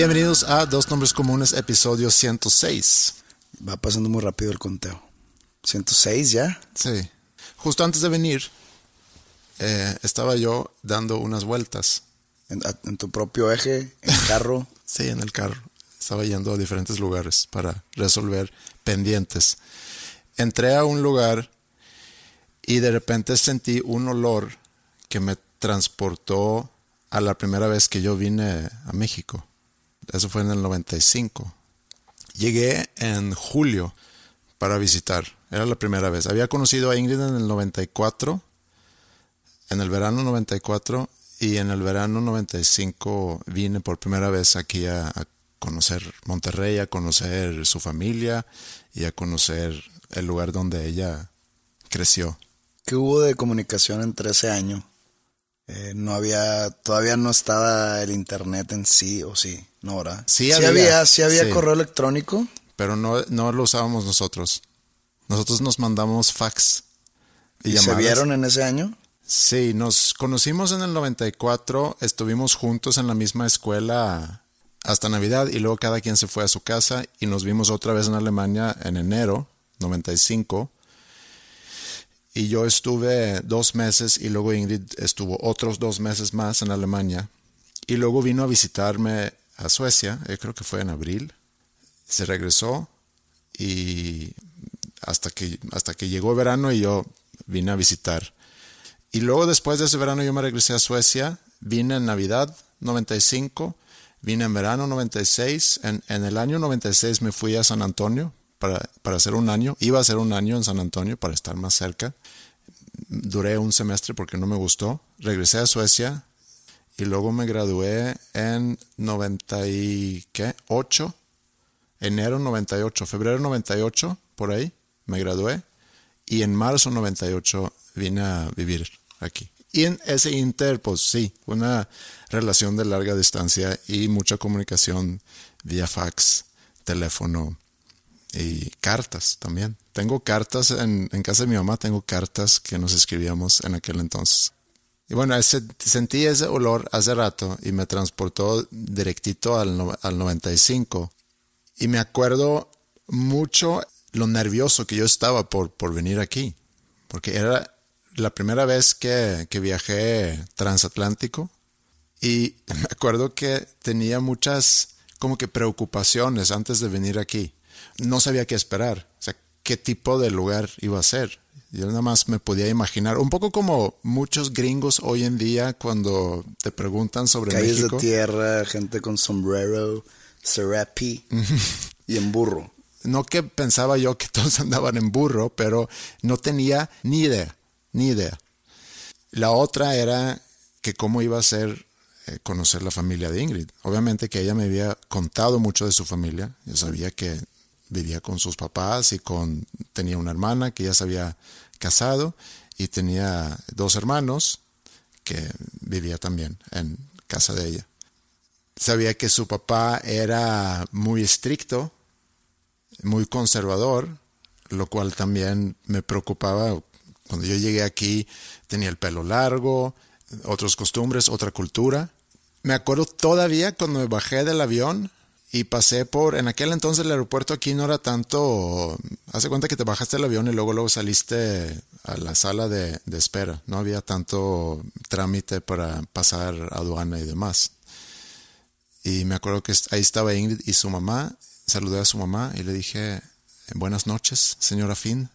Bienvenidos a Dos Nombres Comunes, episodio 106. Va pasando muy rápido el conteo. 106 ya. Sí. Justo antes de venir, eh, estaba yo dando unas vueltas. En, en tu propio eje, en carro. Sí, en el carro. Estaba yendo a diferentes lugares para resolver pendientes. Entré a un lugar y de repente sentí un olor que me transportó a la primera vez que yo vine a México. Eso fue en el 95. Llegué en julio para visitar. Era la primera vez. Había conocido a Ingrid en el 94, en el verano 94 y en el verano 95 vine por primera vez aquí a, conocer Monterrey, a conocer su familia y a conocer el lugar donde ella creció. ¿Qué hubo de comunicación entre ese año? Eh, no había, todavía no estaba el internet en sí, o sí, no, ¿verdad? Sí había, había, sí había sí. correo electrónico. Pero no, no lo usábamos nosotros. Nosotros nos mandamos fax. ¿Y, se llamadas. vieron en ese año? Sí, nos conocimos en el 94, estuvimos juntos en la misma escuela hasta Navidad y luego cada quien se fue a su casa y nos vimos otra vez en Alemania en enero 95. Y yo estuve dos meses y luego Ingrid estuvo otros dos meses más en Alemania. Y luego vino a visitarme a Suecia, eh, creo que fue en abril. Se regresó y hasta que, hasta que llegó verano y yo vine a visitar. Y luego después de ese verano yo me regresé a Suecia, vine en Navidad 95, vine en verano 96, en, en el año 96 me fui a San Antonio para, para hacer un año, iba a hacer un año en San Antonio para estar más cerca. Duré un semestre porque no me gustó, regresé a Suecia y luego me gradué en 98, enero 98, febrero 98, por ahí, me gradué y en marzo 98 vine a vivir aquí. Y en ese inter, pues sí, una relación de larga distancia y mucha comunicación vía fax, teléfono y cartas también. Tengo cartas en, en casa de mi mamá, tengo cartas que nos escribíamos en aquel entonces. Y bueno, ese, sentí ese olor hace rato y me transportó directito al, al 95. Y me acuerdo mucho lo nervioso que yo estaba por, por venir aquí. Porque era la primera vez que, que viajé transatlántico. Y me acuerdo que tenía muchas como que preocupaciones antes de venir aquí. No sabía qué esperar. O sea, qué tipo de lugar iba a ser. Yo nada más me podía imaginar, un poco como muchos gringos hoy en día cuando te preguntan sobre Calles México. de tierra, gente con sombrero, serapi y en burro. no que pensaba yo que todos andaban en burro, pero no tenía ni idea, ni idea. La otra era que cómo iba a ser eh, conocer la familia de Ingrid. Obviamente que ella me había contado mucho de su familia. Yo sabía que vivía con sus papás y con tenía una hermana que ya se había casado y tenía dos hermanos que vivía también en casa de ella. Sabía que su papá era muy estricto, muy conservador, lo cual también me preocupaba. Cuando yo llegué aquí tenía el pelo largo, otras costumbres, otra cultura. Me acuerdo todavía cuando me bajé del avión y pasé por, en aquel entonces el aeropuerto aquí no era tanto, hace cuenta que te bajaste del avión y luego luego saliste a la sala de, espera, no había tanto trámite para pasar aduana y demás. Y me acuerdo que ahí estaba Ingrid y su mamá, saludé a su mamá y le dije, buenas noches, señora Finn,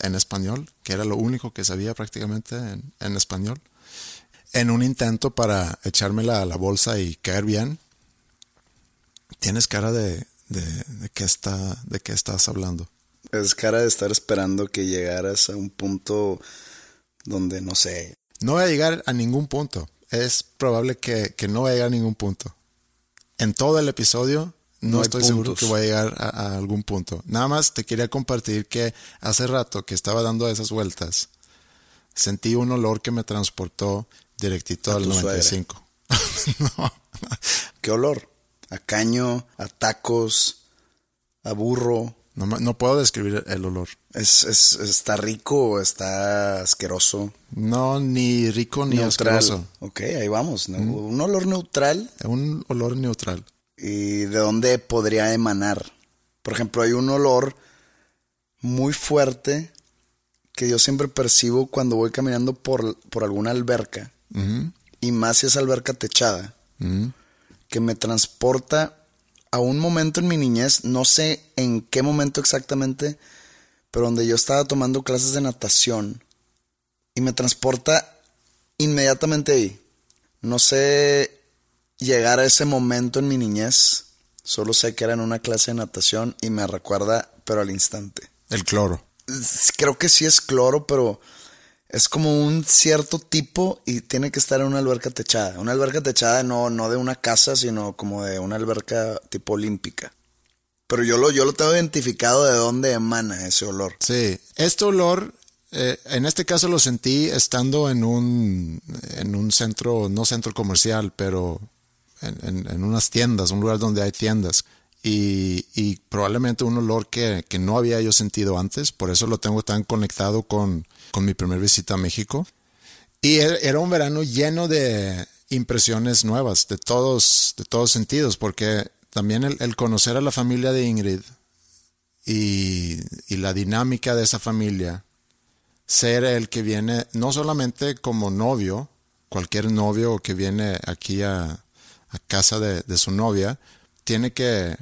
en español, que era lo único que sabía prácticamente en, en español, en un intento para echármela a la bolsa y caer bien Tienes cara de, de, qué está, de qué estás hablando. Es cara de estar esperando que llegaras a un punto donde no sé. No voy a llegar a ningún punto. Es probable que, no vaya a llegar a ningún punto. En todo el episodio no, estoy seguro que voy a llegar a, algún punto. Nada más te quería compartir que hace rato que estaba dando esas vueltas, sentí un olor que me transportó directito al 95. ¿Qué olor? A caño, a tacos, a burro. No, puedo describir el olor. Es, ¿Está rico o está asqueroso? No, ni rico ni asqueroso. Ok, ahí vamos. Un olor neutral. Un olor neutral. ¿Y de dónde podría emanar? Por ejemplo, hay un olor muy fuerte que yo siempre percibo cuando voy caminando por, por alguna alberca. Y más si es alberca techada que me transporta a un momento en mi niñez, no sé en qué momento exactamente, pero donde yo estaba tomando clases de natación y me transporta inmediatamente ahí. No sé llegar a ese momento en mi niñez, solo sé que era en una clase de natación y me recuerda, pero al instante. El cloro. Creo que sí es cloro, pero es como un cierto tipo y tiene que estar en una alberca techada. Una alberca techada no, no de una casa, sino como de una alberca tipo olímpica. Pero yo lo, yo lo tengo identificado de dónde emana ese olor. Sí, este olor, eh, en este caso lo sentí estando en un, en un centro, no centro comercial, pero en, en, unas tiendas, un lugar donde hay tiendas. Y, probablemente un olor que, que no había yo sentido antes, por eso lo tengo tan conectado con, con mi primer visita a México. Y e-, era un verano lleno de impresiones nuevas, de todos, de todos sentidos, porque también el, conocer a la familia de Ingrid y, y, la dinámica de esa familia, ser el que viene no solamente como novio, cualquier novio que viene aquí a, a casa de, de, su novia, tiene que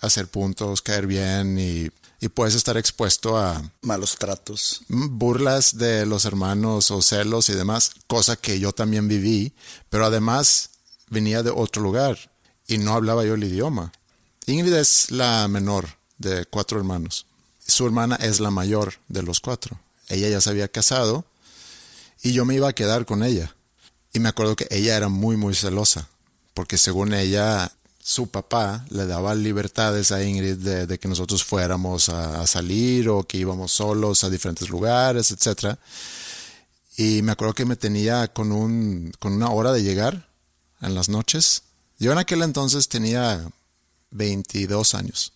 hacer puntos, caer bien y y puedes estar expuesto a malos tratos, burlas de los hermanos o celos y demás, cosa que yo también viví, pero además venía de otro lugar y no hablaba yo el idioma. Ingrid es la menor de cuatro hermanos. Su hermana es la mayor de los cuatro. Ella ya se había casado y yo me iba a quedar con ella. Y me acuerdo que ella era muy, muy celosa, porque según ella su papá le daba libertades a Ingrid de, que nosotros fuéramos a, salir o que íbamos solos a diferentes lugares, etc. Y me acuerdo que me tenía con, un, con una hora de llegar en las noches. Yo en aquel entonces tenía 22 años.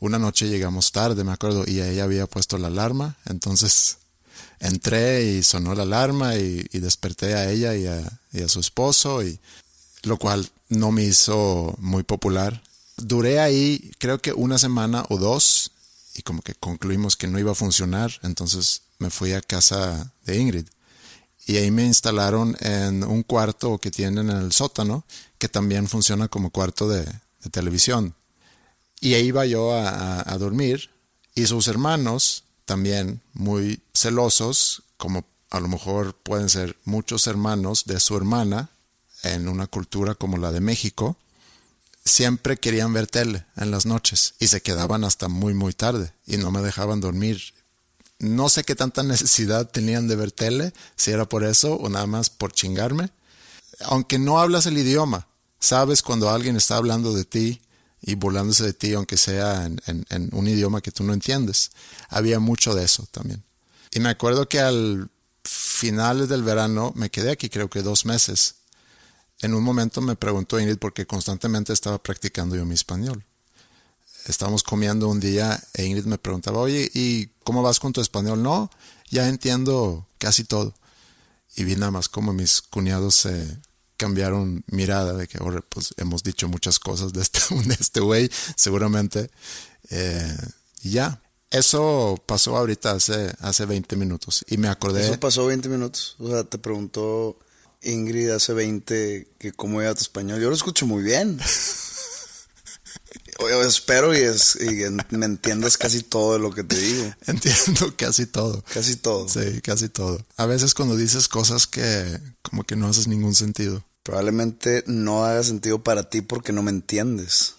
Una noche llegamos tarde, me acuerdo, y ella había puesto la alarma. Entonces entré y sonó la alarma y, desperté a ella y a, y a su esposo, y, lo cual no me hizo muy popular. Duré ahí creo que una semana o dos y como que concluimos que no iba a funcionar, entonces me fui a casa de Ingrid. Y ahí me instalaron en un cuarto que tienen en el sótano, que también funciona como cuarto de, televisión. Y ahí iba yo a, a dormir y sus hermanos, también muy celosos, como a lo mejor pueden ser muchos hermanos de su hermana, en una cultura como la de México, siempre querían ver tele en las noches y se quedaban hasta muy muy tarde y no me dejaban dormir. No sé qué tanta necesidad tenían de ver tele, si era por eso o nada más por chingarme. Aunque no hablas el idioma, sabes cuando alguien está hablando de ti y burlándose de ti, aunque sea en, un idioma que tú no entiendes. Había mucho de eso también. Y me acuerdo que al finales del verano me quedé aquí creo que dos meses en un momento me preguntó Ingrid porque constantemente estaba practicando yo mi español. estábamos comiendo un día e Ingrid me preguntaba, oye, ¿y cómo vas con tu español? No, ya entiendo casi todo. Y vi nada más como mis cuñados se cambiaron mirada de que ahora pues hemos dicho muchas cosas de este este güey, seguramente. Eh, y ya, eso pasó ahorita hace, hace 20 minutos y me acordé. Eso pasó 20 minutos. O sea, te preguntó Ingrid hace 20 que cómo iba tu español. Yo lo escucho muy bien. Yo espero y, es, y me entiendas casi todo de lo que te digo. Entiendo casi todo. Casi todo. Sí, casi todo. A veces cuando dices cosas que como que no haces ningún sentido. Probablemente no haga sentido para ti porque no me entiendes.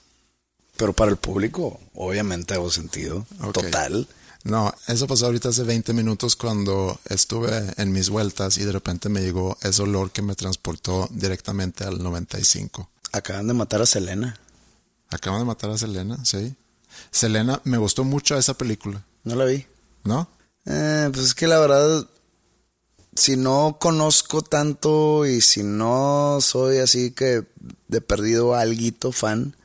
Pero para el público, obviamente hago sentido. Total. No, eso pasó ahorita hace 20 minutos cuando estuve en mis vueltas y de repente me llegó ese olor que me transportó directamente al 95. Acaban de matar a Selena. Acaban de matar a Selena, sí. Selena, me gustó mucho esa película. No la vi. ¿No? Eh, pues es que la verdad, si no conozco tanto y si no soy así que de perdido alguito fan,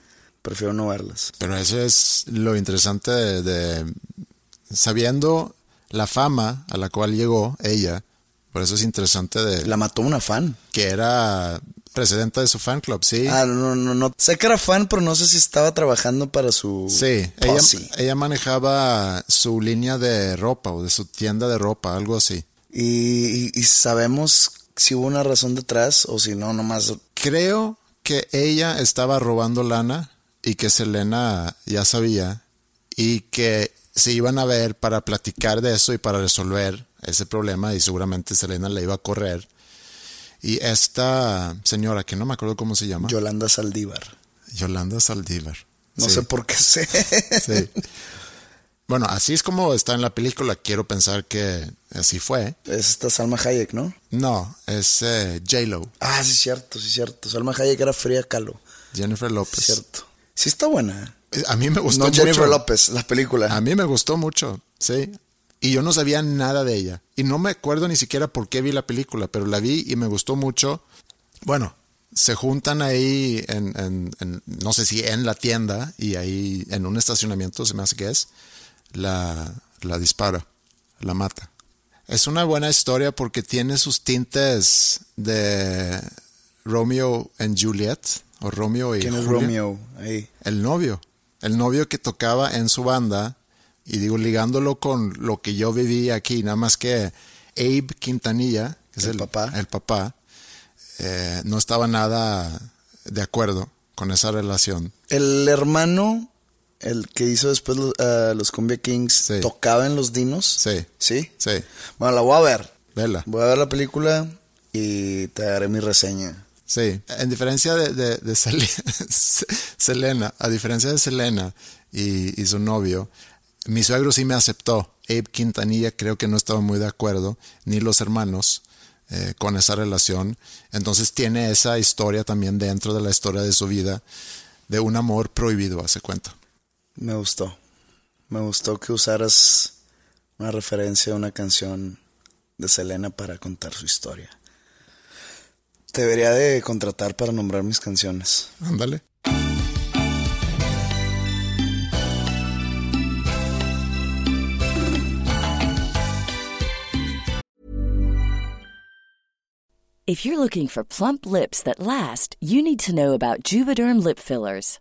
prefiero no verlas. Pero eso es lo interesante de, sabiendo la fama a la cual llegó ella, por eso es interesante de... La mató una fan. Que era presidenta de su fan club, sí. Ah, no, no, no. Sé que era fan, pero no sé si estaba trabajando para su. Sí, ella, ella, manejaba su línea de ropa o de su tienda de ropa, algo así. Y, y, sabemos si hubo una razón detrás o si no, nomás. Creo que ella estaba robando lana y que Selena ya sabía y que se iban a ver para platicar de eso y para resolver ese problema y seguramente Selena le iba a correr y esta señora, que no me acuerdo cómo se llama. Yolanda Saldívar. Yolanda Saldívar. No sé por qué sé. sí. Bueno, así es como está en la película. Quiero pensar que así fue. Es esta Salma Hayek, ¿no? No, es eh, J-Lo. Ah, sí, cierto, sí, cierto. Salma Hayek era Fría Calo. Jennifer López. Cierto. Sí está buena. A mí me gustó no Jennifer López, la película. A mí me gustó mucho, sí y yo no sabía nada de ella. Y no me acuerdo ni siquiera por qué vi la película, pero la vi y me gustó mucho. Bueno, se juntan ahí en, no sé si en la tienda y ahí en un estacionamiento, se me hace que es, la, la dispara, la mata. Es una buena historia porque tiene sus tintes de Romeo and Juliet, o Romeo y ¿Quién es Romeo? Ahí. El novio. El novio que tocaba en su banda y digo, ligándolo con lo que yo viví aquí, nada más que Abe Quintanilla, que es el, papá, el papá eh, no estaba nada de acuerdo con esa relación. El hermano, el que hizo después los, uh, los Cumbia Kings, tocaba en los dinos. Sí. ¿Sí? Sí. Bueno, la voy a ver. Vela. Voy a ver la película y te daré mi reseña. Sí, en diferencia de, de, Selena, a diferencia de Selena y, y su novio, mi suegro sí me aceptó. Abe Quintanilla creo que no estaba muy de acuerdo, ni los hermanos, eh, con esa relación. Entonces tiene esa historia también dentro de la historia de su vida, de un amor prohibido, hace cuenta. Me gustó. Me gustó que usaras una referencia a una canción de Selena para contar su historia. Te debería de contratar para nombrar mis canciones. Ándale. If you're looking for plump lips that last, you need to know about Juvederm lip fillers.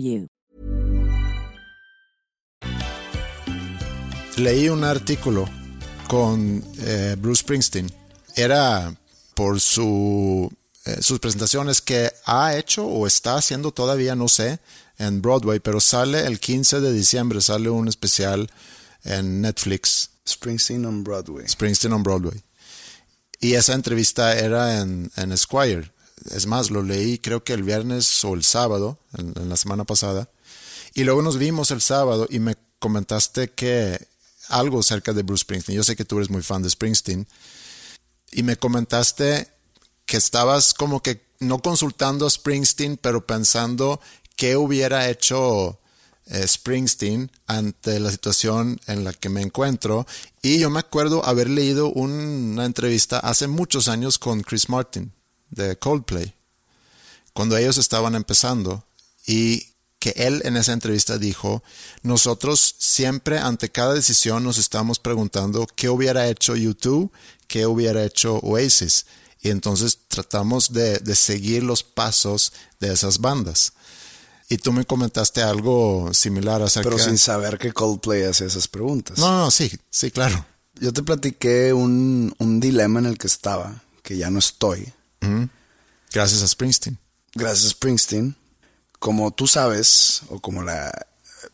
you. Leí un artículo con eh, Bruce Springsteen. Era por su, eh, sus presentaciones que ha hecho o está haciendo todavía, no sé, en Broadway, pero sale el 15 de diciembre, sale un especial en Netflix. Springsteen on Broadway. Springsteen on Broadway. Y esa entrevista era en, en Esquire. Es más, lo leí creo que el viernes o el sábado, en, la semana pasada. Y luego nos vimos el sábado y me comentaste que algo cerca de Bruce Springsteen. Yo sé que tú eres muy fan de Springsteen. Y me comentaste que estabas como que no consultando a Springsteen, pero pensando qué hubiera hecho eh, Springsteen ante la situación en la que me encuentro. Y yo me acuerdo haber leído un- una entrevista hace muchos años con Chris Martin de Coldplay, cuando ellos estaban empezando. Y que él en esa entrevista dijo, nosotros siempre ante cada decisión nos estamos preguntando qué hubiera hecho YouTube, qué hubiera hecho Oasis. Y entonces tratamos de, de seguir los pasos de esas bandas. Y tú me comentaste algo similar acerca Pero sin saber que Coldplay hace esas preguntas. No, no, sí, sí, claro. Yo te platiqué un, un dilema en el que estaba, que ya no estoy. Gracias a Springsteen. Gracias a Springsteen. Como tú sabes, o como la...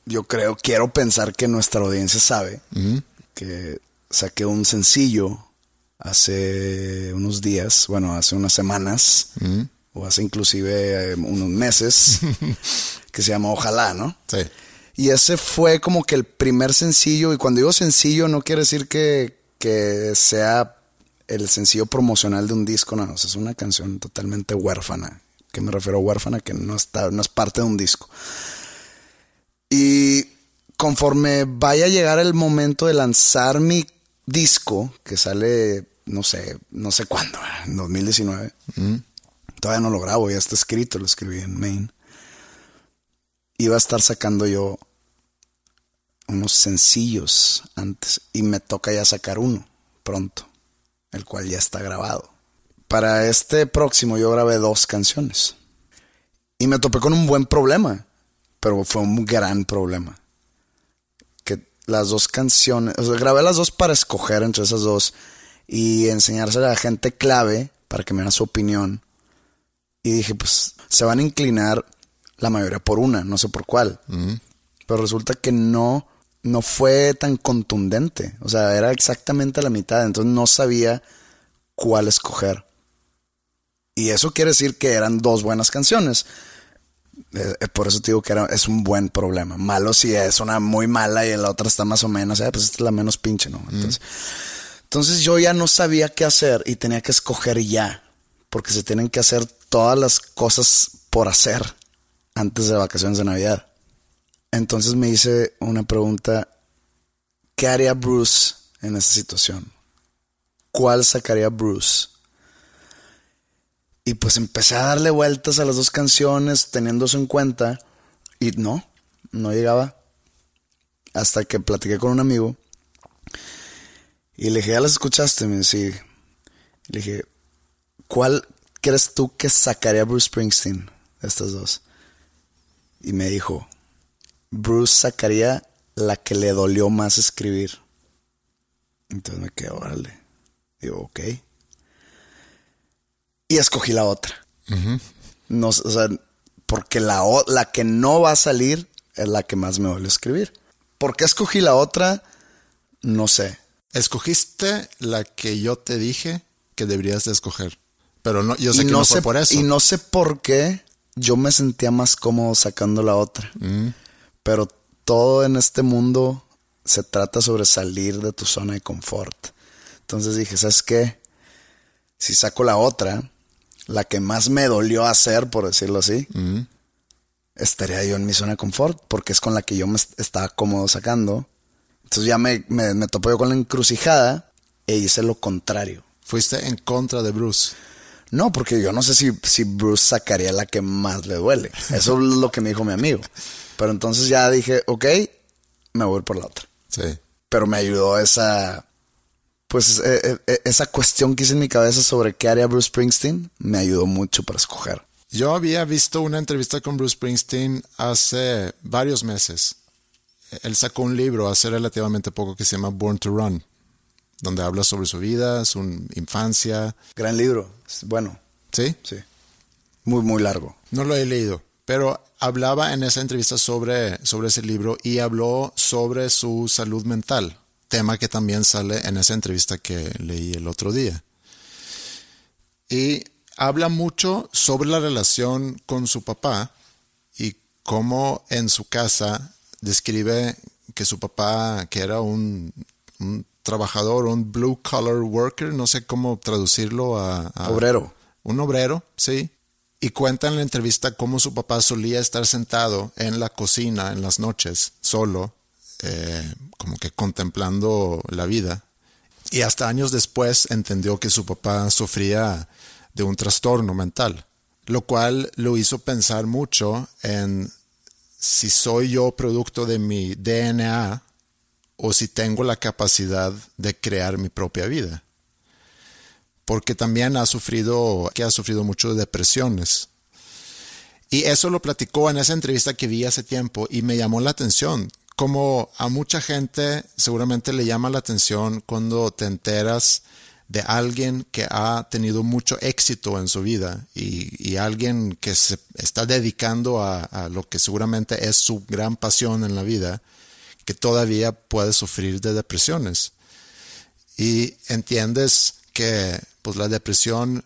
Yo creo, quiero pensar que nuestra audiencia sabe, que saqué un sencillo hace unos días, bueno, hace unas semanas, o hace inclusive eh, unos meses, que se llama Ojalá, ¿no? Sí. Y ese fue como que el primer sencillo, y cuando digo sencillo no quiere decir que, que sea el sencillo promocional de un disco, no, o sea, es una canción totalmente huérfana. que me refiero a huérfana? Que no, está, no es parte de un disco. Y conforme vaya a llegar el momento de lanzar mi disco, que sale, no sé, no sé cuándo, en 2019, todavía no lo grabo, ya está escrito, lo escribí en Maine iba a estar sacando yo unos sencillos antes y me toca ya sacar uno pronto, el cual ya está grabado. Para este próximo yo grabé dos canciones y me topé con un buen problema, pero fue un gran problema. Que las dos canciones, o sea, grabé las dos para escoger entre esas dos y enseñársela a la gente clave para que me diera su opinión. Y dije, pues se van a inclinar la mayoría por una, no sé por cuál. Pero resulta que no, no fue tan contundente. O sea, era exactamente la mitad. Entonces no sabía cuál escoger. Y eso quiere decir que eran dos buenas canciones. Eh, eh, por eso te digo que era, es un buen problema. Malo si es una muy mala y la otra está más o menos. eh, pues esta es la menos pinche, ¿no? Entonces, entonces yo ya no sabía qué hacer y tenía que escoger ya. Porque se tienen que hacer todas las cosas por hacer antes de vacaciones de Navidad. Entonces me hice una pregunta, ¿qué haría Bruce en esa situación? ¿Cuál sacaría Bruce? Y pues empecé a darle vueltas a las dos canciones teniendo eso en cuenta y no, no llegaba. Hasta que platiqué con un amigo y le dije, ¿ya las escuchaste? Me dice, le dije, ¿cuál crees tú que sacaría Bruce Springsteen de estas dos? Y me dijo, Bruce sacaría la que le dolió más escribir. Entonces me quedé, órale. Digo, ok. Y escogí la otra. No, o sea, porque la, la que no va a salir es la que más me duele escribir. ¿Por qué escogí la otra? No sé. Escogiste la que yo te dije que deberías de escoger. Pero no, yo sé que no, fue por eso. Y no sé por qué yo me sentía más cómodo sacando la otra. Mm. Pero todo en este mundo se trata sobre salir de tu zona de confort. Entonces dije, ¿sabes qué? Si saco la otra, la que más me dolió hacer, por decirlo así, estaría yo en mi zona de confort, porque es con la que yo me estaba cómodo sacando. Entonces ya me, me, me topo yo con la encrucijada e hice lo contrario. Fuiste en contra de Bruce. No, porque yo no sé si, si Bruce sacaría la que más le duele. Eso es lo que me dijo mi amigo. Pero entonces ya dije, ok, me voy por la otra. Sí. Pero me ayudó esa, pues eh, eh, eh, esa cuestión que hice en mi cabeza sobre qué haría Bruce Springsteen, me ayudó mucho para escoger. Yo había visto una entrevista con Bruce Springsteen hace varios meses. Él sacó un libro hace relativamente poco que se llama Born to Run donde habla sobre su vida, su infancia. Gran libro, bueno. ¿Sí? Sí. Muy, muy largo. No lo he leído, pero hablaba en esa entrevista sobre, sobre ese libro y habló sobre su salud mental, tema que también sale en esa entrevista que leí el otro día. Y habla mucho sobre la relación con su papá y cómo en su casa describe que su papá, que era un, un trabajador, un blue collar worker, no sé cómo traducirlo a, obrero. Un obrero, sí. Y cuenta en la entrevista cómo su papá solía estar sentado en la cocina en las noches, solo, eh, como que contemplando la vida. Y hasta años después entendió que su papá sufría de un trastorno mental, lo cual lo hizo pensar mucho en si soy yo producto de mi DNA o si tengo la capacidad de crear mi propia vida. Porque también ha sufrido, que ha sufrido mucho de depresiones. Y eso lo platicó en esa entrevista que vi hace tiempo y me llamó la atención. Como a mucha gente seguramente le llama la atención cuando te enteras de alguien que ha tenido mucho éxito en su vida y, alguien que se está dedicando a, lo que seguramente es su gran pasión en la vida que todavía puedes sufrir de depresiones. Y entiendes que pues la depresión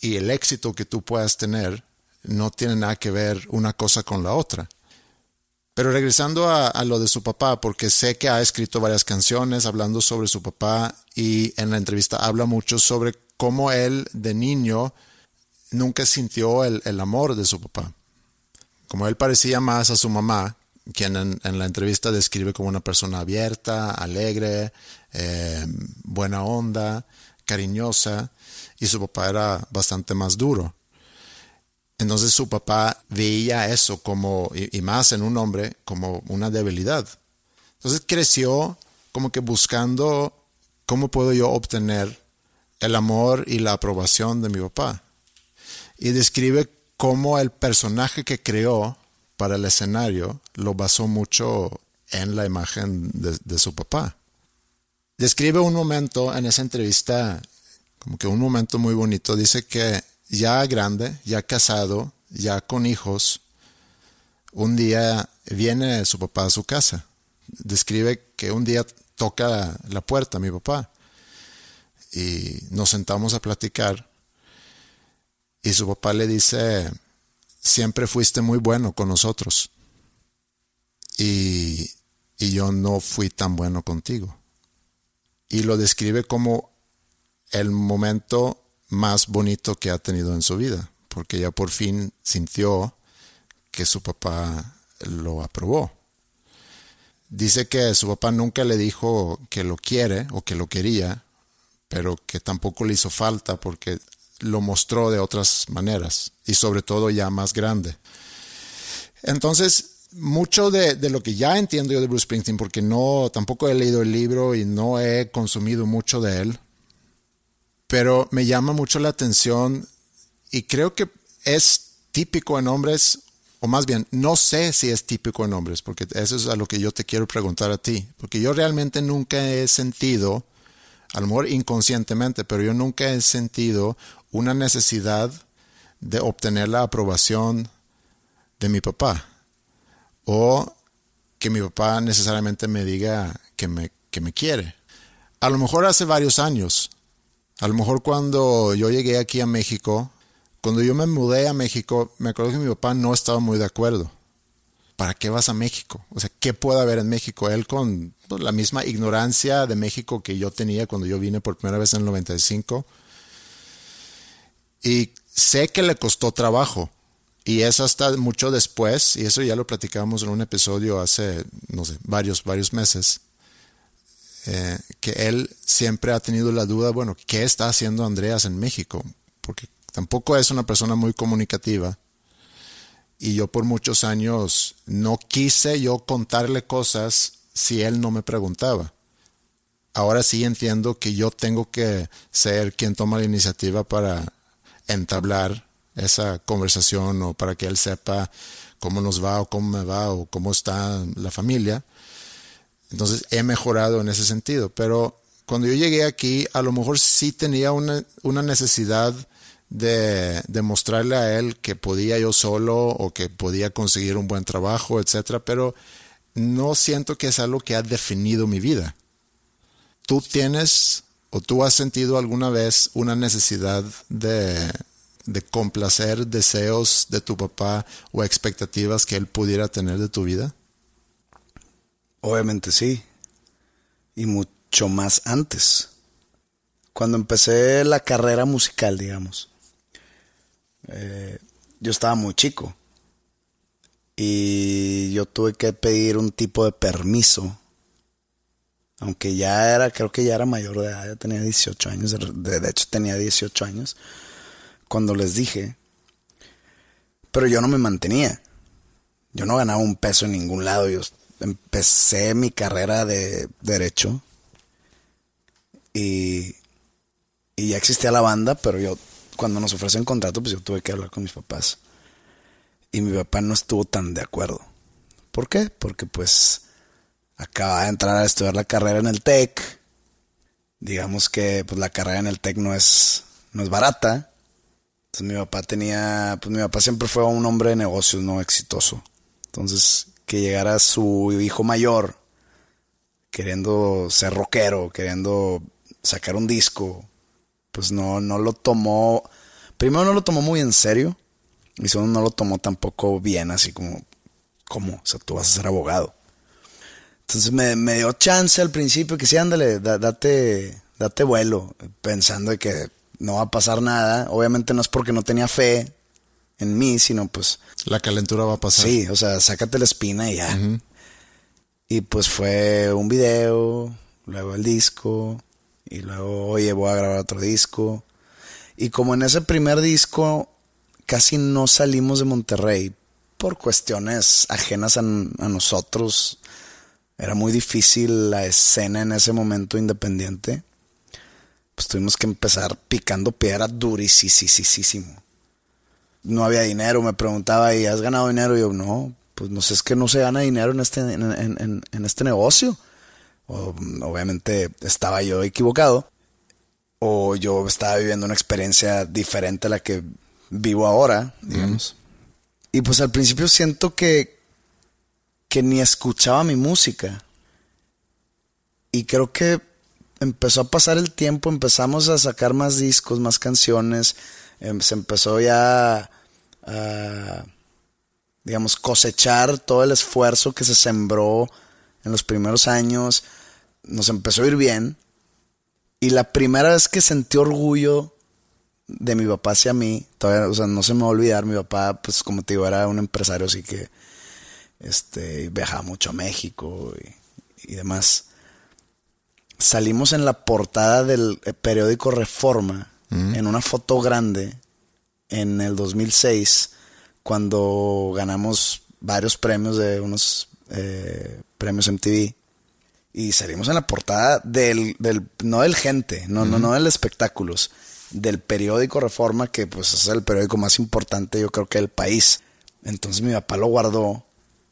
y el éxito que tú puedas tener no tienen nada que ver una cosa con la otra. Pero regresando a, lo de su papá, porque sé que ha escrito varias canciones hablando sobre su papá y en la entrevista habla mucho sobre cómo él de niño nunca sintió el, el amor de su papá. Como él parecía más a su mamá, quien en, la entrevista describe como una persona abierta, alegre, eh, buena onda, cariñosa, y su papá era bastante más duro. Entonces su papá veía eso como, y, más en un hombre, como una debilidad. Entonces creció como que buscando cómo puedo yo obtener el amor y la aprobación de mi papá. Y describe cómo el personaje que creó para el escenario lo basó mucho en la imagen de, su papá. Describe un momento en esa entrevista, como que un momento muy bonito. Dice que ya grande, ya casado, ya con hijos, un día viene su papá a su casa. Describe que un día toca la puerta mi papá y nos sentamos a platicar y su papá le dice, siempre fuiste muy bueno con nosotros. Y, y yo no fui tan bueno contigo. Y lo describe como el momento más bonito que ha tenido en su vida, porque ya por fin sintió que su papá lo aprobó. Dice que su papá nunca le dijo que lo quiere o que lo quería, pero que tampoco le hizo falta porque lo mostró de otras maneras y sobre todo ya más grande. Entonces, mucho de, lo que ya entiendo yo de Bruce Springsteen, porque no, tampoco he leído el libro y no he consumido mucho de él, pero me llama mucho la atención y creo que es típico en hombres, o más bien, no sé si es típico en hombres, porque eso es a lo que yo te quiero preguntar a ti, porque yo realmente nunca he sentido, a lo mejor inconscientemente, pero yo nunca he sentido una necesidad de obtener la aprobación de mi papá o que mi papá necesariamente me diga que me, que me quiere. A lo mejor hace varios años, a lo mejor cuando yo llegué aquí a México, cuando yo me mudé a México, me acuerdo que mi papá no estaba muy de acuerdo. ¿Para qué vas a México? O sea, ¿qué puede haber en México? Él con la misma ignorancia de México que yo tenía cuando yo vine por primera vez en el 95. Y sé que le costó trabajo. Y es hasta mucho después, y eso ya lo platicamos en un episodio hace, no sé, varios, varios meses, eh, que él siempre ha tenido la duda, bueno, ¿qué está haciendo Andreas en México? Porque tampoco es una persona muy comunicativa. Y yo por muchos años no quise yo contarle cosas si él no me preguntaba. Ahora sí entiendo que yo tengo que ser quien toma la iniciativa para entablar esa conversación o para que él sepa cómo nos va o cómo me va o cómo está la familia. Entonces he mejorado en ese sentido, pero cuando yo llegué aquí a lo mejor sí tenía una, una necesidad de, de, mostrarle a él que podía yo solo o que podía conseguir un buen trabajo, etcétera, pero no siento que es algo que ha definido mi vida. ¿Tú tienes o tú has sentido alguna vez una necesidad de, de complacer deseos de tu papá o expectativas que él pudiera tener de tu vida? Obviamente sí. Y mucho más antes. Cuando empecé la carrera musical, digamos. Eh, yo estaba muy chico. Y yo tuve que pedir un tipo de permiso. Aunque ya era, creo que ya era mayor de edad, ya tenía 18 años. De, hecho, tenía 18 años cuando les dije. Pero yo no me mantenía. Yo no ganaba un peso en ningún lado. Yo empecé mi carrera de derecho. Y, y ya existía la banda, pero yo, cuando nos ofrecen contrato, pues yo tuve que hablar con mis papás. Y mi papá no estuvo tan de acuerdo. ¿Por qué? Porque pues acaba de entrar a estudiar la carrera en el TEC. Digamos que pues la carrera en el TEC no es, no es barata. Entonces mi papá tenía, pues mi papá siempre fue un hombre de negocios, no exitoso. Entonces que llegara su hijo mayor queriendo ser rockero, queriendo sacar un disco, pues no, no lo tomó, primero no lo tomó muy en serio y segundo no lo tomó tampoco bien, así como, ¿cómo? O sea, tú vas a ser abogado. Entonces me, me dio chance al principio que sí, ándale, date, date vuelo, pensando que no va a pasar nada. Obviamente no es porque no tenía fe en mí, sino pues... La calentura va a pasar. Sí, o sea, sácate la espina y ya. Y pues fue un video, luego el disco, y luego, oye, voy a grabar otro disco. Y como en ese primer disco casi no salimos de Monterrey por cuestiones ajenas a, a nosotros, era muy difícil la escena en ese momento independiente pues tuvimos que empezar picando piedra durísimo. No había dinero, me preguntaba, ¿y has ganado dinero? Y yo, no, pues no sé, es que no se gana dinero en este, en, este negocio. obviamente estaba yo equivocado. O yo estaba viviendo una experiencia diferente a la que vivo ahora, digamos. Y pues al principio siento que, que ni escuchaba mi música. Y creo que empezó a pasar el tiempo, empezamos a sacar más discos, más canciones, em, se empezó ya a, digamos, cosechar todo el esfuerzo que se sembró en los primeros años, nos empezó a ir bien. Y la primera vez que sentí orgullo de mi papá hacia mí, todavía, o sea, no se me va a olvidar, mi papá, pues como te digo, era un empresario así que este, viajaba mucho a México y, y demás salimos en la portada del eh, periódico Reforma, en una foto grande, en el 2006, cuando ganamos varios premios de unos eh, premios MTV. Y salimos en la portada del, del no del gente, no, no, no del espectáculos, del periódico Reforma, que pues es el periódico más importante, yo creo que del país. Entonces mi papá lo guardó,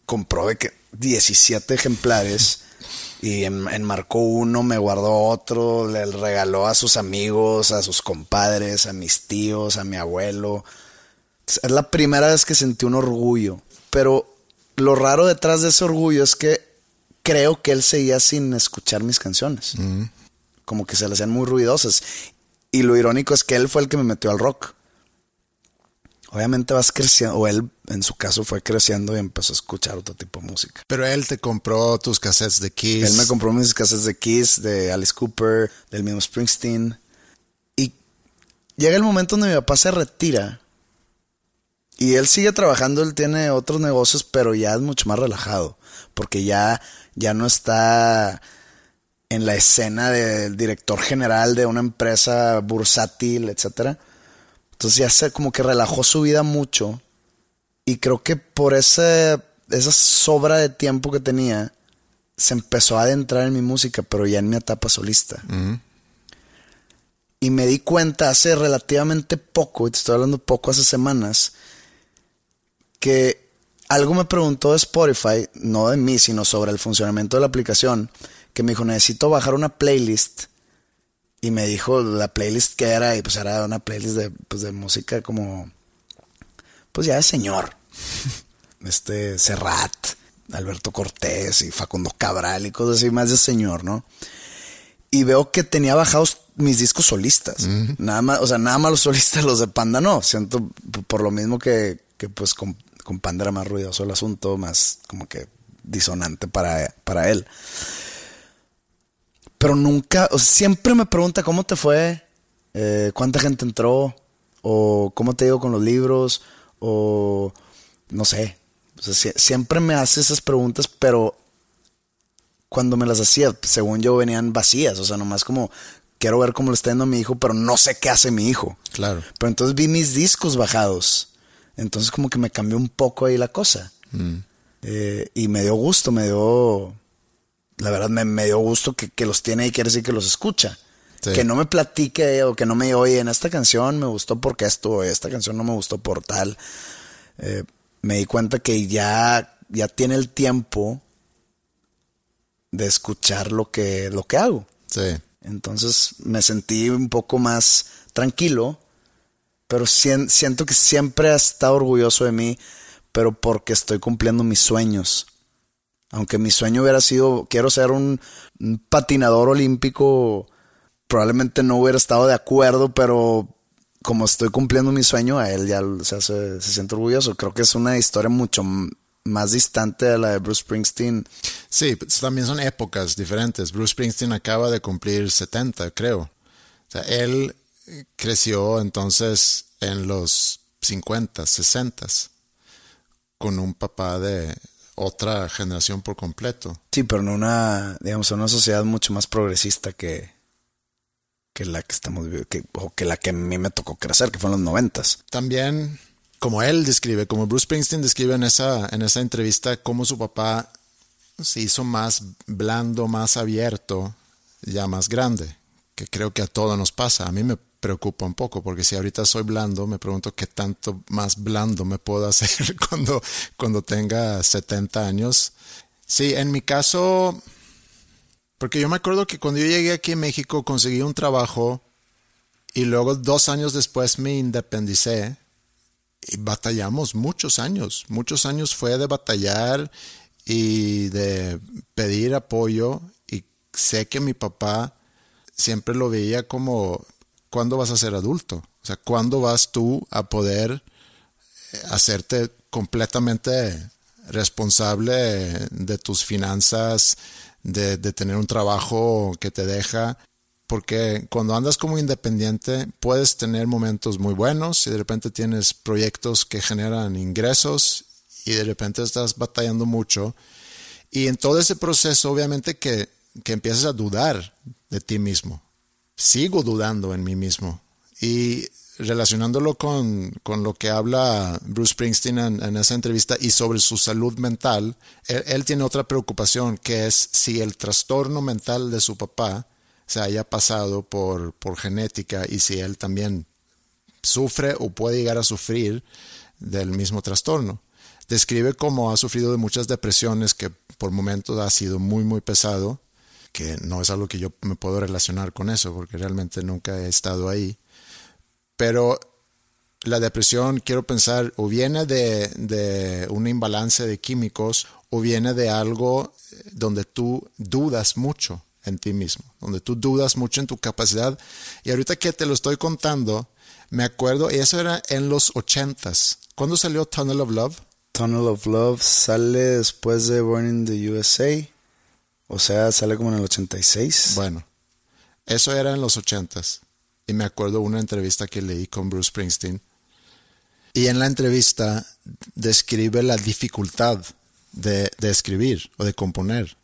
compró que 17 ejemplares y enmarcó uno, me guardó otro, le regaló a sus amigos, a sus compadres, a mis tíos, a mi abuelo. Es la primera vez que sentí un orgullo. Pero lo raro detrás de ese orgullo es que creo que él seguía sin escuchar mis canciones. Como que se le hacían muy ruidosas. Y lo irónico es que él fue el que me metió al rock. Obviamente vas creciendo, o él en su caso fue creciendo y empezó a escuchar otro tipo de música. Pero él te compró tus cassettes de Kiss. Él me compró mis cassettes de Kiss, de Alice Cooper, del mismo Springsteen. Y llega el momento donde mi papá se retira. Y él sigue trabajando, él tiene otros negocios, pero ya es mucho más relajado. Porque ya, ya no está en la escena del director general de una empresa bursátil, etcétera entonces ya se como que relajó su vida mucho. Y creo que por ese, esa sobra de tiempo que tenía, se empezó a adentrar en mi música, pero ya en mi etapa solista. Y me di cuenta hace relativamente poco, y te estoy hablando poco, hace semanas, que algo me preguntó de Spotify, no de mí, sino sobre el funcionamiento de la aplicación, que me dijo, necesito bajar una playlist y me dijo la playlist que era, y pues era una playlist de, pues de música como, pues ya de señor. Este, Serrat, Alberto Cortés y Facundo Cabral y cosas así, más de señor, ¿no? Y veo que tenía bajados mis discos solistas. Nada más, o sea, nada más los solistas, los de Panda no. Siento por lo mismo que, que pues con, con Panda era más ruidoso el asunto, más como que disonante para, para él pero nunca, o siempre me pregunta cómo te fue, eh, cuánta gente entró, o cómo te digo con los libros, o no sé. siempre me hace esas preguntas, pero cuando me las hacía, según yo, venían vacías, o sea, nomás como quiero ver cómo le está yendo a mi hijo, pero no sé qué hace mi hijo. Claro. Pero entonces vi mis discos bajados. Entonces como que me cambió un poco ahí la cosa. Mm. Eh, y me dio gusto, me dio la verdad me, dio gusto que, los tiene y quiere decir que los escucha. Que no me platique o que no me oye en esta canción me gustó porque esto, esta canción no me gustó por tal. Eh, me di cuenta que ya, ya tiene el tiempo de escuchar lo que, lo que hago. Sí. Entonces me sentí un poco más tranquilo, pero siento que siempre ha estado orgulloso de mí, pero porque estoy cumpliendo mis sueños. Aunque mi sueño hubiera sido, quiero ser un, patinador olímpico, probablemente no hubiera estado de acuerdo, pero como estoy cumpliendo mi sueño, a él ya se, se siente orgulloso. Creo que es una historia mucho más distante de la de Bruce Springsteen. Sí, pues, también son épocas diferentes. Bruce Springsteen acaba de cumplir 70, creo. O sea, él creció entonces en los 50, 60 con un papá de otra generación por completo. Sí, pero en una, digamos, en una sociedad mucho más progresista que, que la que estamos que, o que la que a mí me tocó crecer, que fue en los noventas. También, como él describe, como Bruce Springsteen describe en esa, en esa entrevista, cómo su papá se hizo más blando, más abierto, ya más grande, que creo que a todos nos pasa. A mí me preocupa un poco, porque si ahorita soy blando, me pregunto qué tanto más blando me puedo hacer cuando, cuando tenga 70 años. Sí, en mi caso, porque yo me acuerdo que cuando yo llegué aquí a México conseguí un trabajo y luego dos años después me independicé y batallamos muchos años. Muchos años fue de batallar y de pedir apoyo y sé que mi papá siempre lo veía como ¿cuándo vas a ser adulto? O sea, ¿cuándo vas tú a poder eh, hacerte completamente responsable de tus finanzas, de, tener un trabajo que te deja? Porque cuando andas como independiente puedes tener momentos muy buenos y de repente tienes proyectos que generan ingresos y de repente estás batallando mucho. Y en todo ese proceso obviamente que, que empiezas a dudar de ti mismo sigo dudando en mí mismo. Y relacionándolo con, lo que habla Bruce Springsteen en, esa entrevista y sobre su salud mental, él, tiene otra preocupación que es si el trastorno mental de su papá se haya pasado por, por genética y si él también sufre o puede llegar a sufrir del mismo trastorno. Describe cómo ha sufrido de muchas depresiones que por momentos ha sido muy muy pesado que no es algo que yo me puedo relacionar con eso, porque realmente nunca he estado ahí. Pero la depresión, quiero pensar, o viene de, de un imbalance de químicos o viene de algo donde tú dudas mucho en ti mismo, donde tú dudas mucho en tu capacidad. Y ahorita que te lo estoy contando, me acuerdo, y eso era en los ochentas. ¿Cuándo salió Tunnel of Love? Tunnel of Love sale después de Born in the USA. O sea, sale como en el 86. Bueno, eso era en los ochentas. Y me acuerdo una entrevista que leí con Bruce Springsteen. Y en la entrevista describe la dificultad de, de escribir o de componer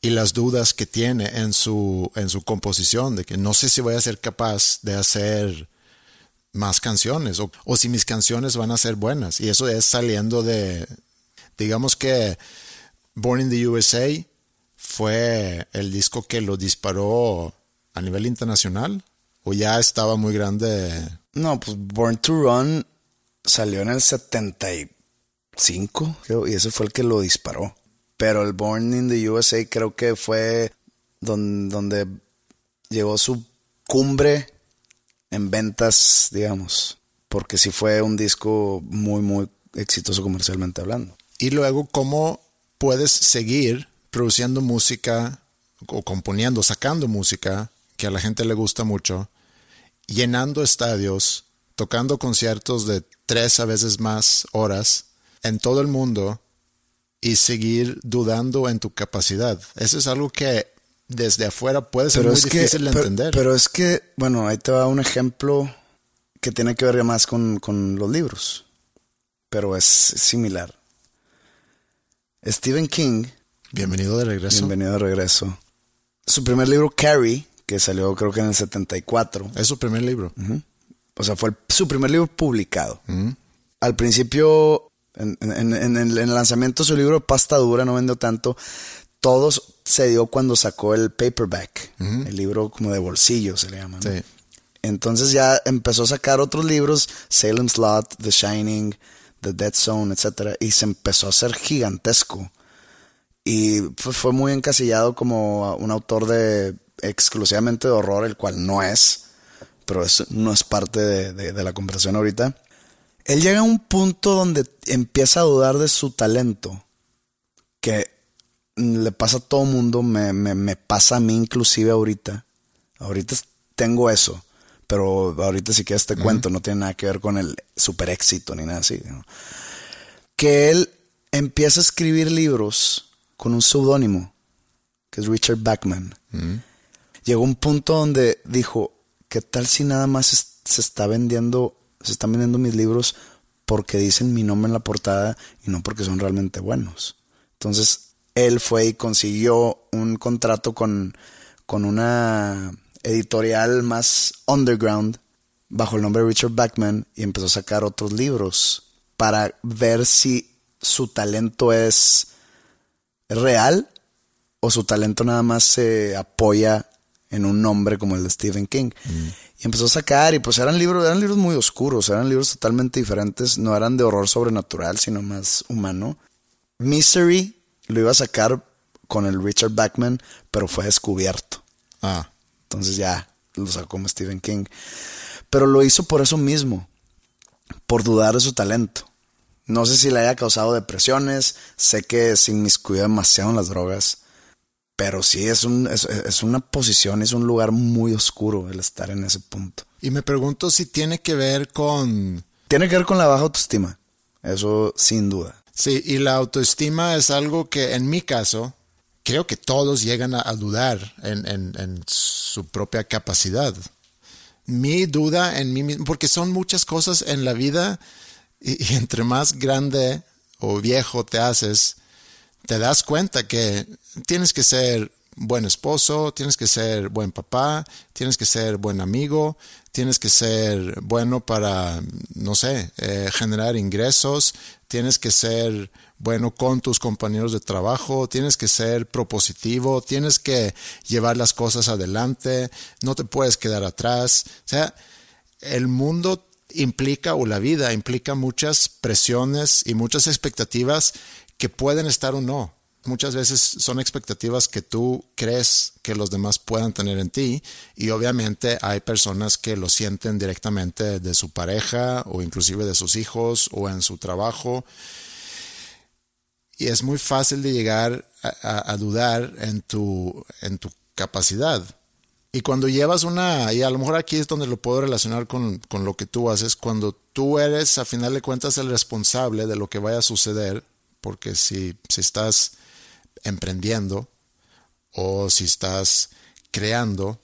y las dudas que tiene en su, en su composición, de que no sé si voy a ser capaz de hacer más canciones o, o, si mis canciones van a ser buenas. Y eso es saliendo de, digamos que Born in the USA fue el disco que lo disparó a nivel internacional o ya estaba muy grande. No, pues Born to Run salió en el 75 creo, y ese fue el que lo disparó. Pero el Born in the USA creo que fue donde, donde llegó su cumbre en ventas, digamos, porque sí fue un disco muy, muy exitoso comercialmente hablando. Y luego, ¿cómo puedes seguir produciendo música o componiendo, sacando música que a la gente le gusta mucho, llenando estadios, tocando conciertos de tres a veces más horas en todo el mundo y seguir dudando en tu capacidad? Eso es algo que desde afuera puede ser Pero muy es que- difícil de pero- entender. Pero es que, bueno, ahí te va un ejemplo que tiene que ver más con, con los libros, pero es similar. Stephen King, Bienvenido de regreso. bienvenido de regreso. Su primer libro, Carrie, que salió creo que en el 74, Es su primer libro. o sea, fue el- su primer libro publicado. Al principio, en, en- en- en el, en el lanzamiento de su libro Pasta Dura, no vendió tanto. Todo se dio cuando sacó el paperback, el libro como de bolsillo se le llama. ¿no? Sí. Entonces ya empezó a sacar otros libros, Salem's Lot, The Shining, The Dead Zone, etc. Y se empezó a hacer gigantesco. Y fue, fue muy encasillado como un autor de exclusivamente de horror, el cual no es, pero eso no es parte de, de- de la conversación ahorita. Él llega a un punto donde empieza a dudar de su talento, que le pasa a todo mundo, me, me, me pasa a mí inclusive ahorita. Ahorita tengo eso, pero ahorita si quieres te cuento, no tiene nada que ver con el super éxito ni nada así. ¿no? Que él empieza a escribir libros con un seudónimo, que es Richard Bachman. Llegó un punto donde dijo, ¿qué tal si nada más es- se está vendiendo, se están vendiendo mis libros porque dicen mi nombre en la portada y no porque son realmente buenos? Entonces, él fue y consiguió un contrato con, con una editorial más underground bajo el nombre de Richard Bachman y empezó a sacar otros libros para ver si su talento es ¿Es real o su talento nada más se apoya en un nombre como el de Stephen King? Y empezó a sacar y pues eran libros, eran libros muy oscuros, eran libros totalmente diferentes, no eran de horror sobrenatural, sino más humano. Misery lo iba a sacar con el Richard Bachman, pero fue descubierto. Ah, Entonces ya lo sacó como Stephen King. Pero lo hizo por eso mismo, por dudar de su talento. No sé si le haya causado depresiones, sé que se inmiscuyó demasiado en las drogas, pero sí es, un, es, es una posición, es un lugar muy oscuro el estar en ese punto. y me pregunto si tiene que ver con... Tiene que ver con la baja autoestima, eso sin duda. Sí, y la autoestima es algo que en mi caso creo que todos llegan a, a dudar en, en- en su propia capacidad. Mi duda en mí mismo, porque son muchas cosas en la vida y, entre más grande o viejo te haces, te das cuenta que tienes que ser buen esposo, tienes que ser buen papá, tienes que ser buen amigo, tienes que ser bueno para, no sé, eh, generar ingresos, tienes que ser bueno con tus compañeros de trabajo, tienes que ser propositivo, tienes que llevar las cosas adelante, no te puedes quedar atrás. O sea, el mundo implica, o la vida implica muchas presiones y muchas expectativas que pueden estar o no. muchas veces son expectativas que tú crees que los demás puedan tener en ti y obviamente hay personas que lo sienten directamente de su pareja o inclusive de sus hijos o en su trabajo. Y es muy fácil de llegar a, dudar en tu, en tu capacidad. Y cuando llevas una, y a lo mejor aquí es donde lo puedo relacionar con, con, lo que tú haces, cuando tú eres a final de cuentas el responsable de lo que vaya a suceder, porque si, si estás emprendiendo o si estás creando,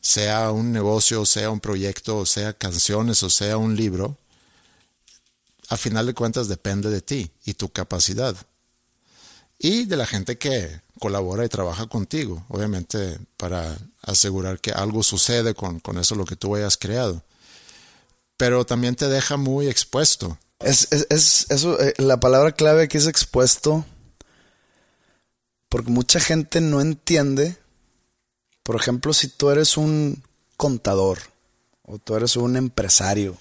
sea un negocio, sea un proyecto, sea canciones, o sea un libro, a final de cuentas depende de ti y tu capacidad. Y de la gente que colabora y trabaja contigo, obviamente para asegurar que algo sucede con, con eso lo que tú hayas creado. Pero también te deja muy expuesto es, eso, eh, la palabra clave aquí es expuesto. Porque mucha gente no entiende. Por ejemplo, si tú eres un contador o tú eres un empresario,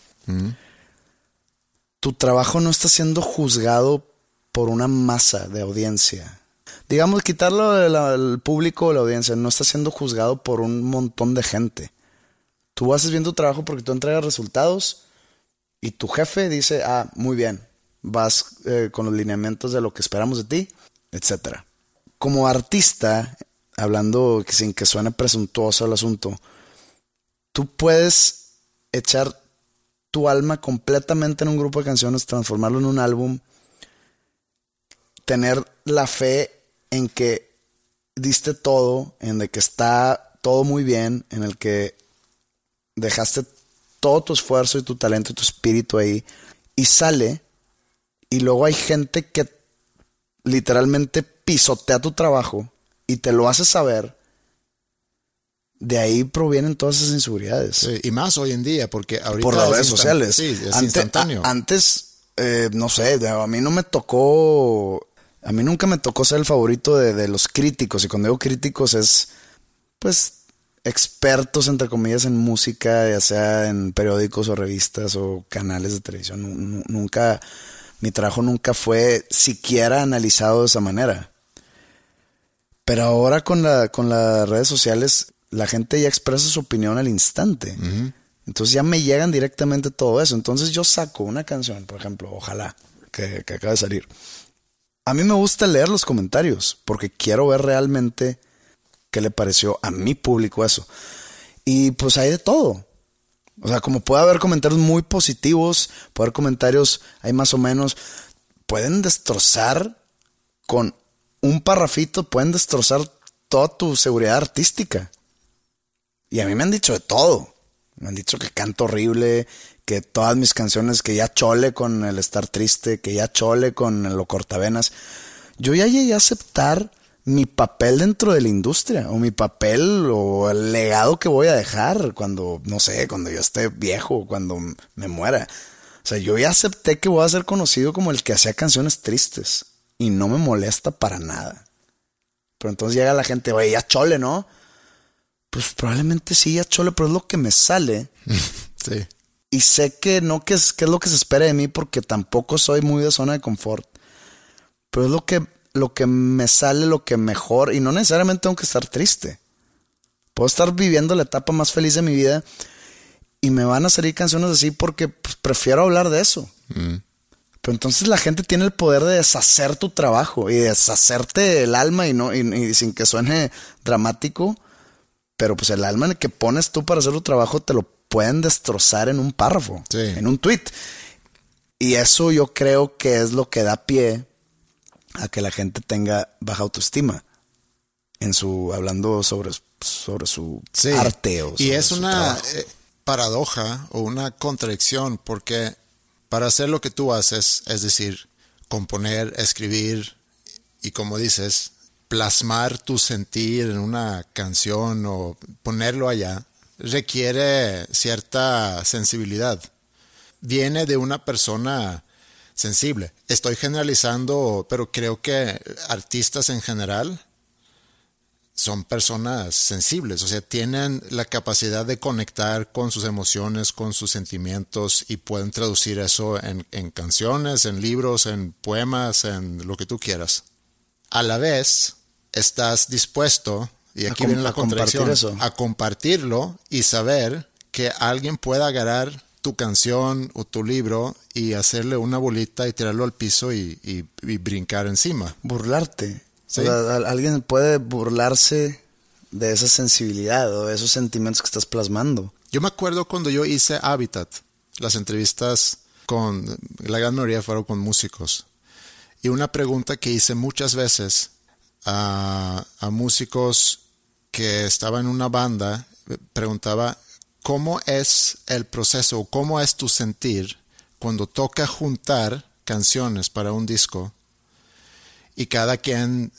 tu trabajo no está siendo juzgado por una masa de audiencia. Digamos, quitarlo del público o la audiencia, no está siendo juzgado por un montón de gente. Tú haces bien tu trabajo porque tú entregas resultados y tu jefe dice, ah, muy bien, vas eh, con los lineamientos de lo que esperamos de ti, etc. Como artista, hablando sin que suene presuntuoso el asunto, tú puedes echar tu alma completamente en un grupo de canciones, transformarlo en un álbum, tener la fe en que diste todo, en de que está todo muy bien, en el que dejaste todo tu esfuerzo y tu talento y tu espíritu ahí y sale y luego hay gente que literalmente pisotea tu trabajo y te lo hace saber. De ahí provienen todas esas inseguridades. y más hoy en día, porque ahorita. Por las redes sociales. Sí, es instantáneo. antes, eh, no sé, a mí no me tocó. A mí nunca me tocó ser el favorito de, de los críticos. Y cuando digo críticos es. Pues expertos, entre comillas, en música, ya sea en periódicos o revistas o canales de televisión. Nunca, mi trabajo nunca fue siquiera analizado de esa manera. Pero ahora con, la, con las redes sociales, la gente ya expresa su opinión al instante. Entonces ya me llegan directamente todo eso. Entonces yo saco una canción, por ejemplo, ojalá, que, que acaba de salir. A mí me gusta leer los comentarios porque quiero ver realmente qué le pareció a mi público eso. Y pues hay de todo. O sea, como puede haber comentarios muy positivos, puede haber comentarios, hay más o menos, pueden destrozar con un parrafito, pueden destrozar toda tu seguridad artística. Y a mí me han dicho de todo. Me han dicho que canto horrible, que todas mis canciones, que ya chole con el estar triste, que ya chole con lo cortavenas. Yo ya llegué a aceptar mi papel dentro de la industria o mi papel o el legado que voy a dejar cuando, no sé, cuando yo esté viejo, cuando me muera. O sea, yo ya acepté que voy a ser conocido como el que hacía canciones tristes y no me molesta para nada. Pero entonces llega la gente, oye, ya chole, ¿no? Pues probablemente sí, ya chole, pero es lo que me sale. sí. Y sé que no que es, que es lo que se espera de mí porque tampoco soy muy de zona de confort. Pero es lo que lo que me sale, lo que mejor, y no necesariamente tengo que estar triste. Puedo estar viviendo la etapa más feliz de mi vida y me van a salir canciones así porque pues, prefiero hablar de eso. Mm. Pero entonces la gente tiene el poder de deshacer tu trabajo y deshacerte el alma y no y, sin que suene dramático, pero pues el alma en el que pones tú para hacer tu trabajo te lo pueden destrozar en un párrafo, en un tweet. Y eso yo creo que es lo que da pie a que la gente tenga baja autoestima en su hablando sobre, sobre su arte o y es una eh, paradoja o una contradicción porque para hacer lo que tú haces es decir componer escribir y como dices plasmar tu sentir en una canción o ponerlo allá requiere cierta sensibilidad viene de una persona sensible. Estoy generalizando, pero creo que artistas en general son personas sensibles, o sea, tienen la capacidad de conectar con sus emociones, con sus sentimientos y pueden traducir eso en, canciones, en libros, en poemas, en lo que tú quieras. a la vez estás dispuesto, y A aquí com- viene la a compartir contradicción, eso. a compartirlo y saber que alguien pueda agarrar tu canción o tu libro y hacerle una bolita y tirarlo al piso y, y- y brincar encima. Burlarte. Sí. O sea, al- alguien puede burlarse de esa sensibilidad o de esos sentimientos que estás plasmando. Yo me acuerdo cuando yo hice Habitat, las entrevistas con, la gran mayoría fueron con músicos. Y una pregunta que hice muchas veces a, a músicos que estaban en una banda, preguntaba, ¿cómo es el proceso, cómo es tu sentir cuando toca juntar canciones para un disco y cada quien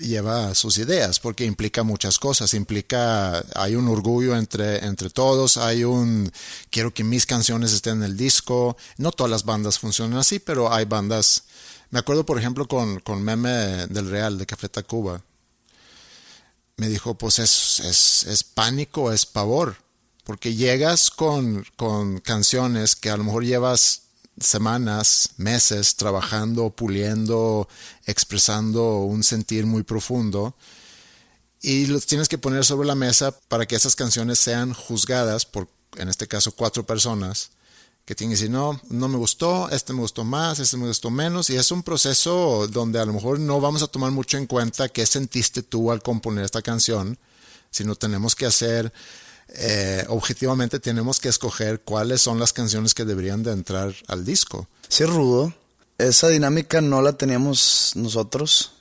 lleva sus ideas, porque implica muchas cosas, implica, hay un orgullo entre, entre todos, hay un, quiero que mis canciones estén en el disco, no todas las bandas funcionan así, pero hay bandas, me acuerdo por ejemplo con, con Meme del Real, de Café Tacuba, me dijo, pues es, es, es pánico, es pavor, porque llegas con, con canciones que a lo mejor llevas semanas, meses trabajando, puliendo, expresando un sentir muy profundo y los tienes que poner sobre la mesa para que esas canciones sean juzgadas por, en este caso, cuatro personas que tienen que decir, no, no me gustó, este me gustó más, este me gustó menos, y es un proceso donde a lo mejor no vamos a tomar mucho en cuenta qué sentiste tú al componer esta canción, sino tenemos que hacer, eh, objetivamente tenemos que escoger cuáles son las canciones que deberían de entrar al disco. Sí, rudo. Esa dinámica no la teníamos nosotros,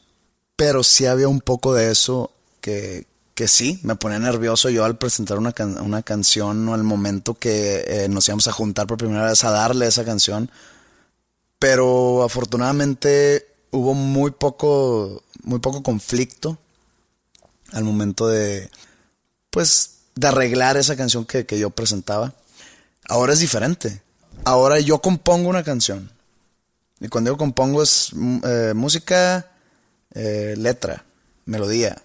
pero sí había un poco de eso que, que sí, me ponía nervioso yo al presentar una, una canción o al momento que eh, nos íbamos a juntar por primera vez a darle esa canción. Pero afortunadamente hubo muy poco, muy poco conflicto al momento de, pues, de arreglar esa canción que, que yo presentaba. Ahora es diferente. Ahora yo compongo una canción. Y cuando yo compongo es mm, eh, música, eh, letra, melodía.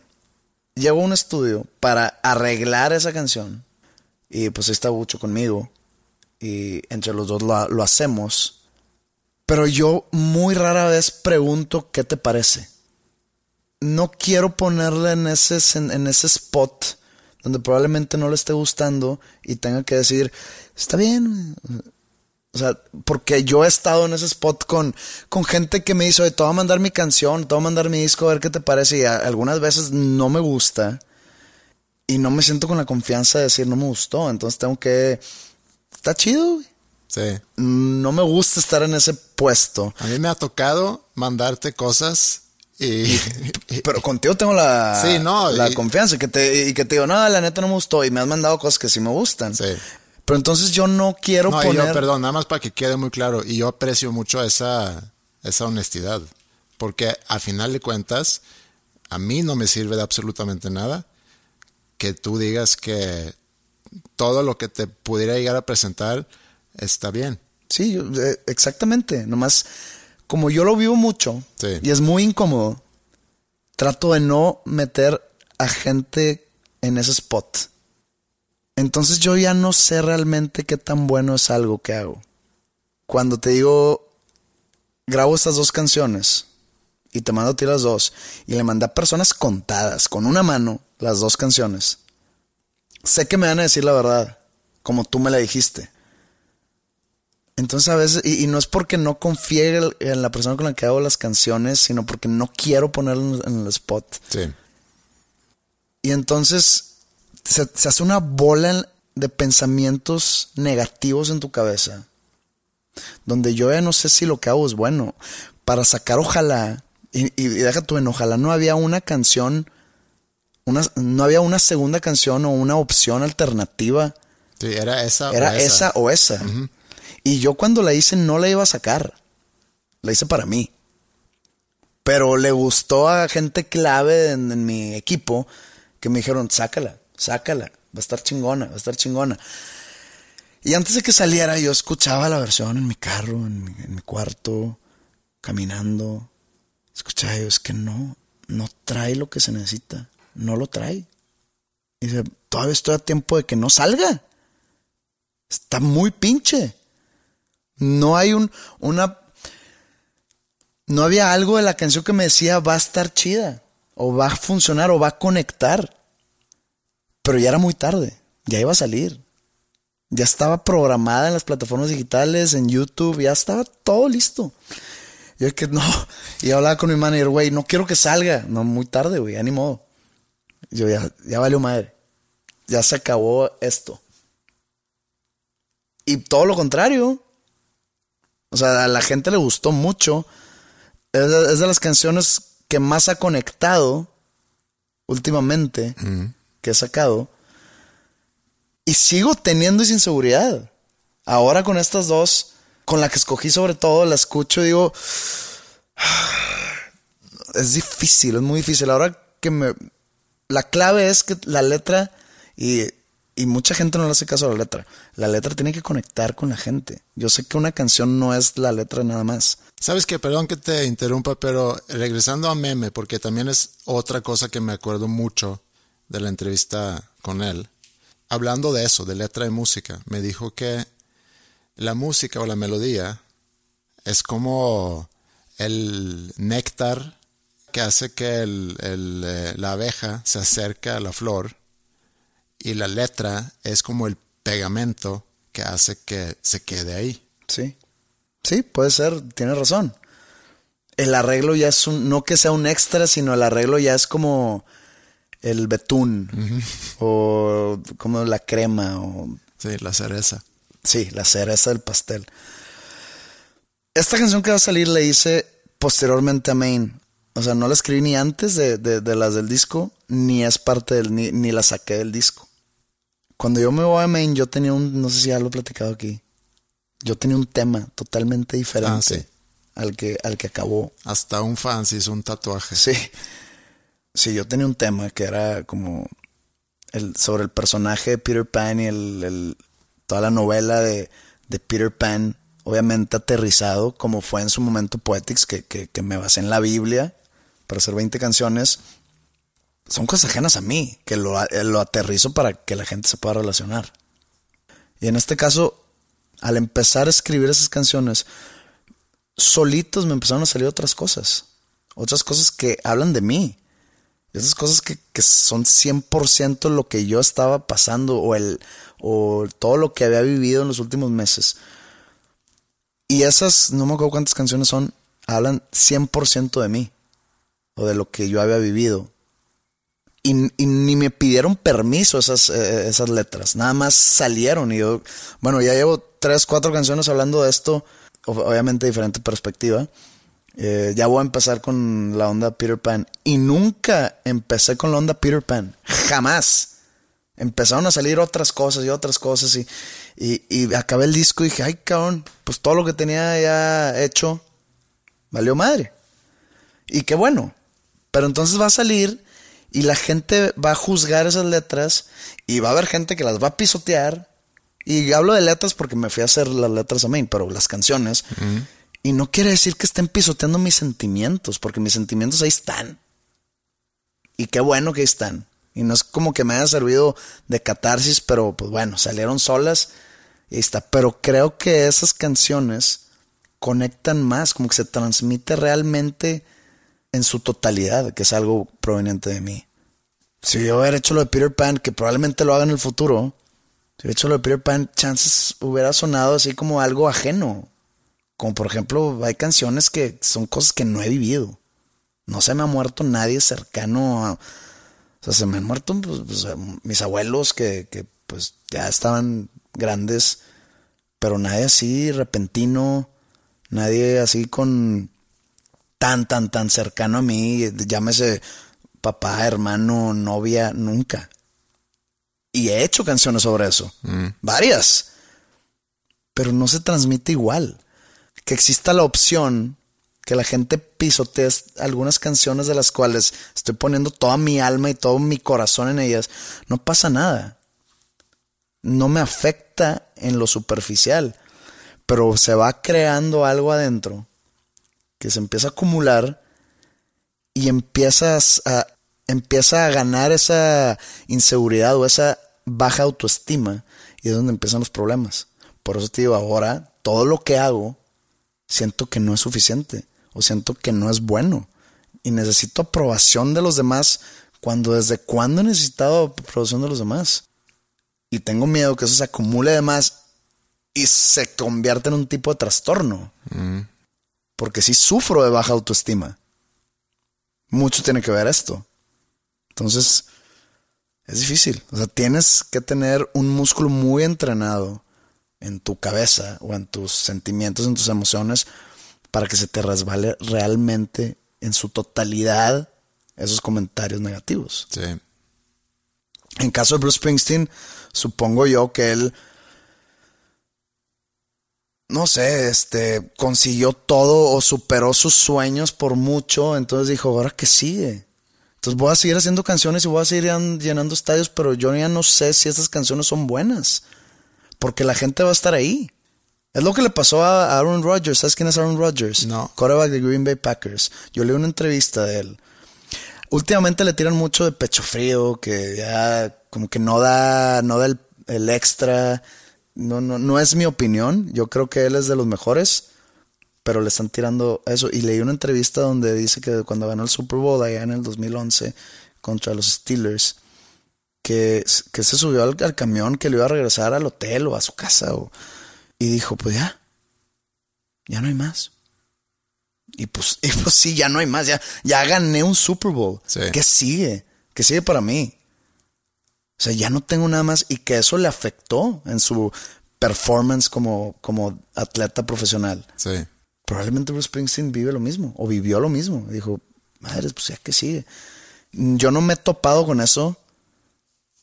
Llego a un estudio para arreglar esa canción. Y pues está Bucho conmigo. Y entre los dos lo, lo hacemos. Pero yo muy rara vez pregunto qué te parece. No quiero ponerle en ese, sen- en ese spot donde probablemente no le esté gustando y tenga que decir, está bien. O sea, porque yo he estado en ese spot con, con gente que me dice, oye, te voy a mandar mi canción, te voy a mandar mi disco, a ver qué te parece. Y a- algunas veces no me gusta. Y no me siento con la confianza de decir, no me gustó. Entonces tengo que... Está chido, güey. Sí. No me gusta estar en ese puesto. A mí me ha tocado mandarte cosas y, Pero contigo tengo la, Sí, no, la y- confianza que, te, y que te digo, no, la neta no me gustó. Y me has mandado cosas que sí me gustan. Sí. Pero entonces yo no quiero No, poner... yo, perdón, nada más para que quede muy claro, y yo aprecio mucho esa, esa honestidad, porque a final de cuentas, a mí no me sirve de absolutamente nada que tú digas que todo lo que te pudiera llegar a presentar está bien. Sí, eh, exactamente. Nomás, como yo lo vivo mucho Sí. y es muy incómodo, trato de no meter a gente en ese spot. Entonces yo ya no sé realmente qué tan bueno es algo que hago. Cuando te digo, grabo estas dos canciones y te mando a ti las dos y le mandé a personas contadas con una mano las dos canciones, sé que me van a decir la verdad, como tú me la dijiste. Entonces a veces, y, y no es porque no confíe en- la persona con la que hago las canciones, sino porque no quiero ponerlo en el spot. Sí. Y entonces se, se hace una bola de pensamientos negativos en tu cabeza. Donde yo ya no sé si lo que hago es bueno. Para sacar ojalá, y, y, deja tú en ojalá no había una canción, una, no había una segunda canción o una opción alternativa. Sí, era esa. o Era esa o esa. Y yo cuando la hice no la iba a sacar. La hice para mí. Pero le gustó a gente clave en, en mi equipo que me dijeron, sácala, sácala, va a estar chingona, va a estar chingona. Y antes de que saliera yo escuchaba la versión en mi carro, en mi, cuarto, caminando. Escuchaba yo, es que no, no trae lo que se necesita, no lo trae. Y dice, todavía estoy a tiempo de que no salga. Está muy pinche. No hay un, una, no había algo de la canción que me decía va a estar chida, o va a funcionar, o va a conectar. Pero ya era muy tarde, ya iba a salir. Ya estaba programada en las plataformas digitales, en YouTube, ya estaba todo listo. Yo que no, y hablaba con mi manager, güey, no quiero que salga. No, muy tarde, güey, ya ni modo. Yo ya, ya valió madre. Ya se acabó esto. Y todo lo contrario. O sea, a la gente le gustó mucho. Es de, las canciones que más ha conectado últimamente he sacado. Y sigo teniendo esa inseguridad. Ahora con estas dos, con la que escogí sobre todo, la escucho y digo, es difícil, es muy difícil. Ahora que me... La clave es que la letra, y, y mucha gente no le hace caso a la letra, la letra tiene que conectar con la gente. Yo sé que una canción no es la letra nada más. Sabes que, perdón que te interrumpa, pero regresando a Meme, porque también es otra cosa que me acuerdo mucho de la entrevista con él hablando de eso, de letra de música, me dijo que la música o la melodía es como el néctar que hace que eh, la abeja se acerque a la flor y la letra es como el pegamento que hace que se quede ahí. Sí, sí, puede ser, tiene razón. El arreglo ya es un, no que sea un extra, sino el arreglo ya es como el betún o como la crema o sí, la cereza. Sí, la cereza del pastel. Esta canción que va a salir la hice posteriormente a Main. O sea, no la escribí ni antes de, las del disco, ni es parte del, ni, ni, la saqué del disco. Cuando yo me voy a Main, yo tenía un, no sé si ya lo he platicado aquí, yo tenía un tema totalmente diferente ah, al, que, al que acabó. Hasta un fan se hizo un tatuaje. Sí. Sí, yo tenía un tema que era como el, sobre el personaje de Peter Pan y el, toda la novela de, Peter Pan, obviamente aterrizado, como fue en su momento Poetics, que, que, me basé en la Biblia para hacer 20 canciones. Son cosas ajenas a mí, que lo, lo aterrizo para que la gente se pueda relacionar. Y en este caso, al empezar a escribir esas canciones, solitos me empezaron a salir otras cosas. Otras cosas que hablan de mí. Esas cosas que, que son 100% lo que yo estaba pasando o, el, o todo lo que había vivido en los últimos meses. Y esas, no me acuerdo cuántas canciones son, hablan 100% de mí o de lo que yo había vivido. Y, ni me pidieron permiso esas, eh, esas letras, nada más salieron. Y yo, bueno, ya llevo tres, cuatro canciones hablando de esto, obviamente diferente perspectiva. Eh, ya voy a empezar con la onda Peter Pan. Y nunca empecé con la onda Peter Pan. Jamás. Empezaron a salir otras cosas y otras cosas. Y, y, acabé el disco y dije, ay, cabrón, pues todo lo que tenía ya hecho valió madre. Y qué bueno. Pero entonces va a salir y la gente va a juzgar esas letras y va a haber gente que las va a pisotear. Y hablo de letras porque me fui a hacer las letras a mí, pero las canciones. Y no quiere decir que estén pisoteando mis sentimientos, porque mis sentimientos ahí están. Y qué bueno que ahí están. Y no es como que me haya servido de catarsis, pero pues bueno, salieron solas y ahí está. Pero creo que esas canciones conectan más, como que se transmite realmente en su totalidad, que es algo proveniente de mí. Si yo hubiera hecho lo de Peter Pan, que probablemente lo haga en el futuro, si hubiera hecho lo de Peter Pan, chances hubiera sonado así como algo ajeno, como por ejemplo, hay canciones que son cosas que no he vivido. No se me ha muerto nadie cercano a... O sea, se me han muerto pues, pues, mis abuelos que, que pues ya estaban grandes, pero nadie así repentino, nadie así con tan, tan, tan cercano a mí, llámese papá, hermano, novia, nunca. Y he hecho canciones sobre eso, mm. varias, pero no se transmite igual que exista la opción que la gente pisotee algunas canciones de las cuales estoy poniendo toda mi alma y todo mi corazón en ellas, no pasa nada. No me afecta en lo superficial, pero se va creando algo adentro que se empieza a acumular y empiezas a, empieza a ganar esa inseguridad o esa baja autoestima y es donde empiezan los problemas. Por eso te digo, ahora todo lo que hago siento que no es suficiente. o siento que no es bueno y necesito aprobación de los demás cuando desde cuándo he necesitado aprobación de los demás. Y tengo miedo que eso se acumule de más y se convierta en un tipo de trastorno. Porque si sufro de baja autoestima. Mucho tiene que ver esto. Entonces, es difícil. O sea, tienes que tener un músculo muy entrenado en tu cabeza o en tus sentimientos, en tus emociones, para que se te resbale realmente en su totalidad esos comentarios negativos. Sí. En caso de Bruce Springsteen, supongo yo que él, no sé, este, consiguió todo o superó sus sueños por mucho, entonces dijo, ahora que sigue. Entonces voy a seguir haciendo canciones y voy a seguir llenando estadios, pero yo ya no sé si esas canciones son buenas, porque la gente va a estar ahí. Es lo que le pasó a Aaron Rodgers. ¿Sabes quién es Aaron Rodgers? No. Quarterback de Green Bay Packers. Yo leí una entrevista de él. Últimamente le tiran mucho de pecho frío, que ya como que no da, no da el, el extra. No, no, no es mi opinión. Yo creo que él es de los mejores, pero le están tirando eso. Y leí una entrevista donde dice que cuando ganó el Super Bowl allá en el 2011 contra los Steelers, que, que se subió al, al camión que le iba a regresar al hotel o a su casa. O, y dijo, pues ya, ya no hay más. Y pues, y pues sí, ya no hay más, ya, ya gané un Super Bowl. Sí. ¿Qué sigue? ¿Qué sigue para mí? O sea, ya no tengo nada más y que eso le afectó en su performance como, como atleta profesional. Sí. Probablemente Bruce Springsteen vive lo mismo o vivió lo mismo. Dijo, madre, pues ya que sigue. Yo no me he topado con eso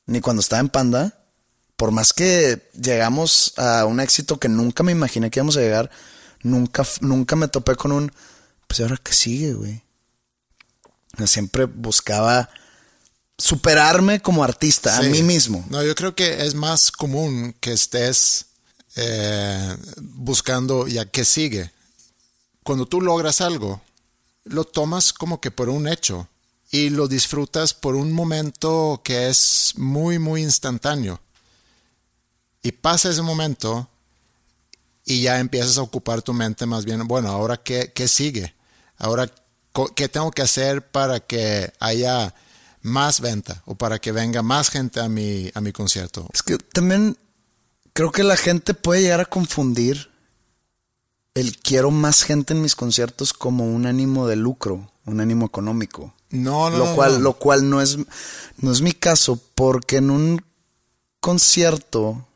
ni cuando estaba en Panda. Por más que llegamos a un éxito que nunca me imaginé que íbamos a llegar, nunca, nunca me topé con un, pues ahora que sigue, güey. Siempre buscaba superarme como artista, Sí. a mí mismo. No, yo creo que es más común que estés eh, buscando ya qué sigue. Cuando tú logras algo, lo tomas como que por un hecho y lo disfrutas por un momento que es muy, muy instantáneo. Y pasa ese momento y ya empiezas a ocupar tu mente más bien, bueno, ahora qué, qué sigue, ahora qué tengo que hacer para que haya más venta o para que venga más gente a mi, a mi concierto. Es que también creo que la gente puede llegar a confundir el quiero más gente en mis conciertos como un ánimo de lucro, un ánimo económico. No, no, lo no, cual, no. lo cual no es, no es mi caso, porque en un concierto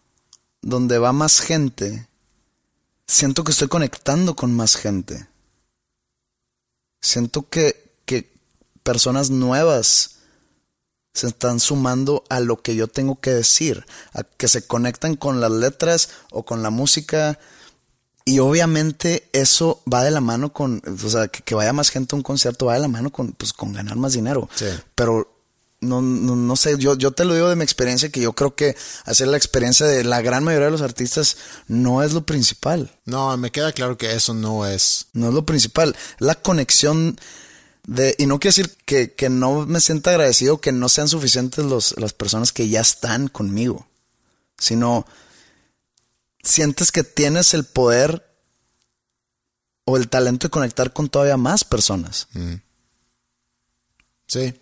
donde va más gente, siento que estoy conectando con más gente. Siento que, que personas nuevas se están sumando a lo que yo tengo que decir, a que se conectan con las letras o con la música. Y obviamente eso va de la mano con, o sea, que, que vaya más gente a un concierto va de la mano con, pues, con ganar más dinero. Sí. Pero no, no, no sé, yo, yo te lo digo de mi experiencia, que yo creo que hacer la experiencia de la gran mayoría de los artistas no es lo principal. No, me queda claro que eso no es. No es lo principal. La conexión de. Y no quiere decir que, que no me sienta agradecido que no sean suficientes los, las personas que ya están conmigo. Sino sientes que tienes el poder o el talento de conectar con todavía más personas. Sí.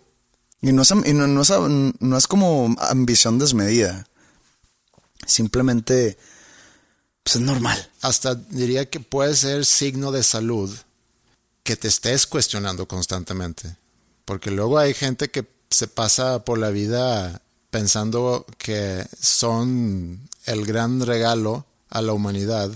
Y no es, am- y no, no es, am- no es como ambición desmedida. Simplemente. Pues es normal. Hasta diría que puede ser signo de salud que te estés cuestionando constantemente. Porque luego hay gente que se pasa por la vida pensando que son el gran regalo a la humanidad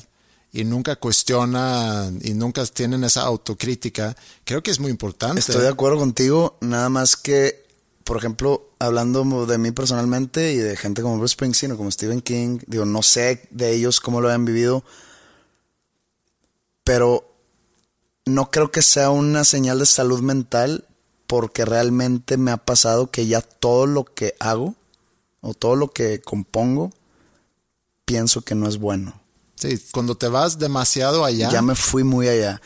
y nunca cuestionan y nunca tienen esa autocrítica. Creo que es muy importante. Estoy de acuerdo contigo, nada más que, por ejemplo, hablando de mí personalmente y de gente como Bruce Springsteen o como Stephen King, digo, no sé de ellos cómo lo han vivido, pero no creo que sea una señal de salud mental porque realmente me ha pasado que ya todo lo que hago o todo lo que compongo pienso que no es bueno. Sí, cuando te vas demasiado allá. Ya me fui muy allá.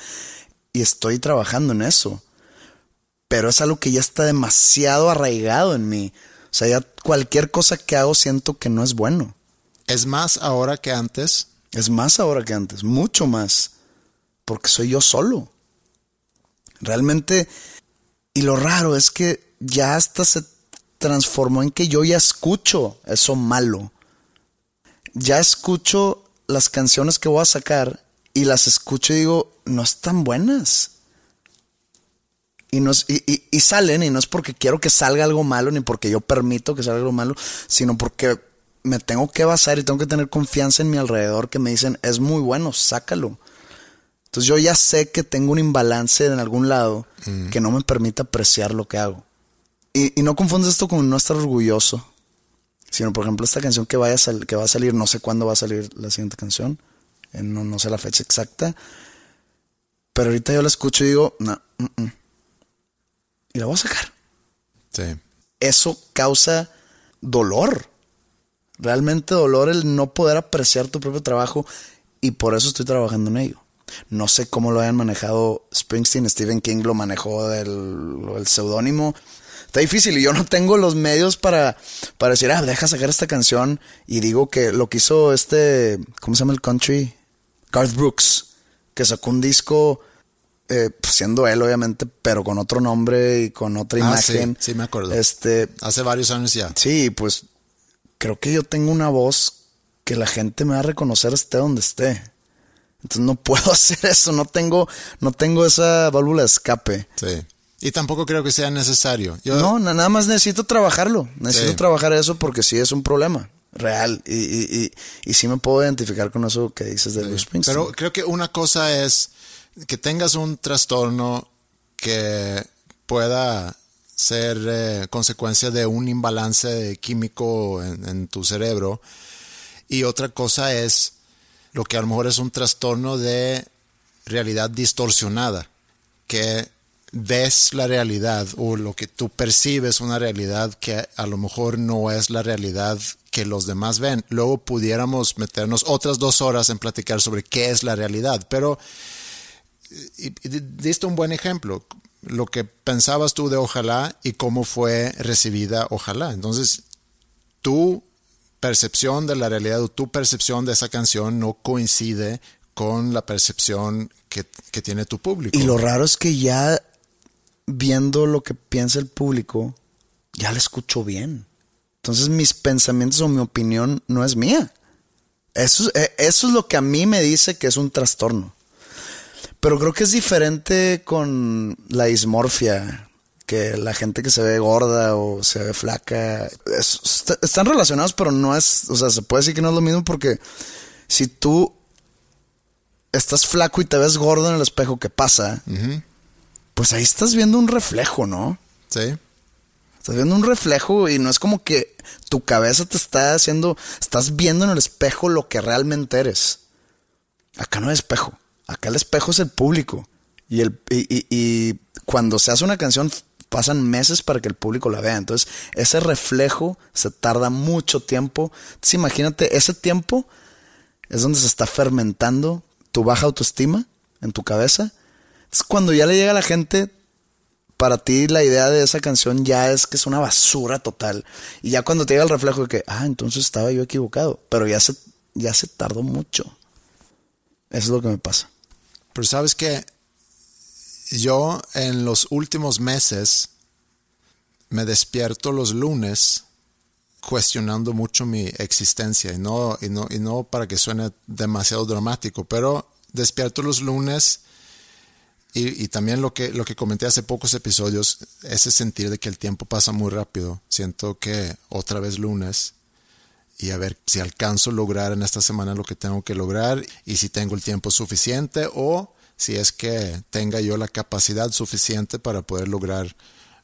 Y estoy trabajando en eso. Pero es algo que ya está demasiado arraigado en mí. O sea, ya cualquier cosa que hago siento que no es bueno. Es más ahora que antes. Es más ahora que antes, mucho más. Porque soy yo solo. Realmente, y lo raro es que ya hasta se transformó en que yo ya escucho eso malo. Ya escucho las canciones que voy a sacar y las escucho y digo, no están buenas. Y, no es- y, y- y salen, y no es porque quiero que salga algo malo, ni porque yo permito que salga algo malo, sino porque me tengo que basar y tengo que tener confianza en mi alrededor que me dicen, es muy bueno, sácalo. Entonces yo ya sé que tengo un imbalance en algún lado que no me permite apreciar lo que hago. Y, y no confundes esto con no estar orgulloso, sino por ejemplo esta canción que, vaya a que va a salir, no sé cuándo va a salir la siguiente canción, eh, no, no sé la fecha exacta, pero ahorita yo la escucho y digo, no, mm, mm". y la voy a sacar. Sí. Eso causa dolor, realmente dolor el no poder apreciar tu propio trabajo y por eso estoy trabajando en ello. No sé cómo lo hayan manejado Springsteen, Stephen King lo manejó del, del seudónimo. Está difícil y yo no tengo los medios para, para decir, ah, deja sacar esta canción y digo que lo que hizo este, ¿cómo se llama el country? Garth Brooks, que sacó un disco eh, pues, siendo él obviamente, pero con otro nombre y con otra Ah, sí, imagen. sí, me acuerdo. Este, Hace varios años ya. Sí, pues creo que yo tengo una voz que la gente me va a reconocer esté donde esté. Entonces no puedo hacer eso, no tengo, no tengo esa válvula de escape. Sí. Y tampoco creo que sea necesario. Yo, No, na- nada más necesito trabajarlo. Necesito Sí. trabajar eso porque sí es un problema real. Y, y, y, y sí me puedo identificar con eso que dices de Bruce Springsteen. Pero creo que una cosa es que tengas un trastorno que pueda ser eh, consecuencia de un imbalance químico en, en tu cerebro. Y otra cosa es lo que a lo mejor es un trastorno de realidad distorsionada, que ves la realidad o lo que tú percibes una realidad que a lo mejor no es la realidad que los demás ven. Luego pudiéramos meternos otras dos horas en platicar sobre qué es la realidad, pero y, y diste un buen ejemplo, lo que pensabas tú de Ojalá y cómo fue recibida Ojalá. Entonces, tu percepción de la realidad o tu percepción de esa canción no coincide con la percepción que, que tiene tu público. Y lo raro es que ya viendo lo que piensa el público, ya la escucho bien. Entonces mis pensamientos o mi opinión no es mía. Eso, eh, eso es lo que a mí me dice que es un trastorno. Pero creo que es diferente con la dismorfia, que la gente que se ve gorda o se ve flaca, es- est- están relacionados, pero no es, o sea, se puede decir que no es lo mismo porque si tú estás flaco y te ves gordo en el espejo, ¿qué pasa? Pues ahí estás viendo un reflejo, ¿no? Sí, Estás viendo un reflejo y no es como que tu cabeza te está haciendo, estás viendo en el espejo lo que realmente eres. Acá no hay espejo, acá el espejo es el público. Y, el, y, y- y cuando se hace una canción pasan meses para que el público la vea. Entonces ese reflejo se tarda mucho tiempo. Entonces imagínate, ese tiempo es donde se está fermentando tu baja autoestima en tu cabeza. Cuando ya le llega a la gente, para ti la idea de esa canción ya es que es una basura total. Y ya cuando te llega el reflejo de que, ah, entonces estaba yo equivocado. Pero ya se, ya se tardó mucho. Eso es lo que me pasa. pero sabes que yo en los últimos meses me despierto los lunes cuestionando mucho mi existencia y no, y no, y no para que suene demasiado dramático, pero despierto los lunes y, también lo que, lo que comenté hace pocos episodios, ese sentir de que el tiempo pasa muy rápido. Siento que otra vez lunes y a ver si alcanzo a lograr en esta semana lo que tengo que lograr y si tengo el tiempo suficiente o si es que tenga yo la capacidad suficiente para poder lograr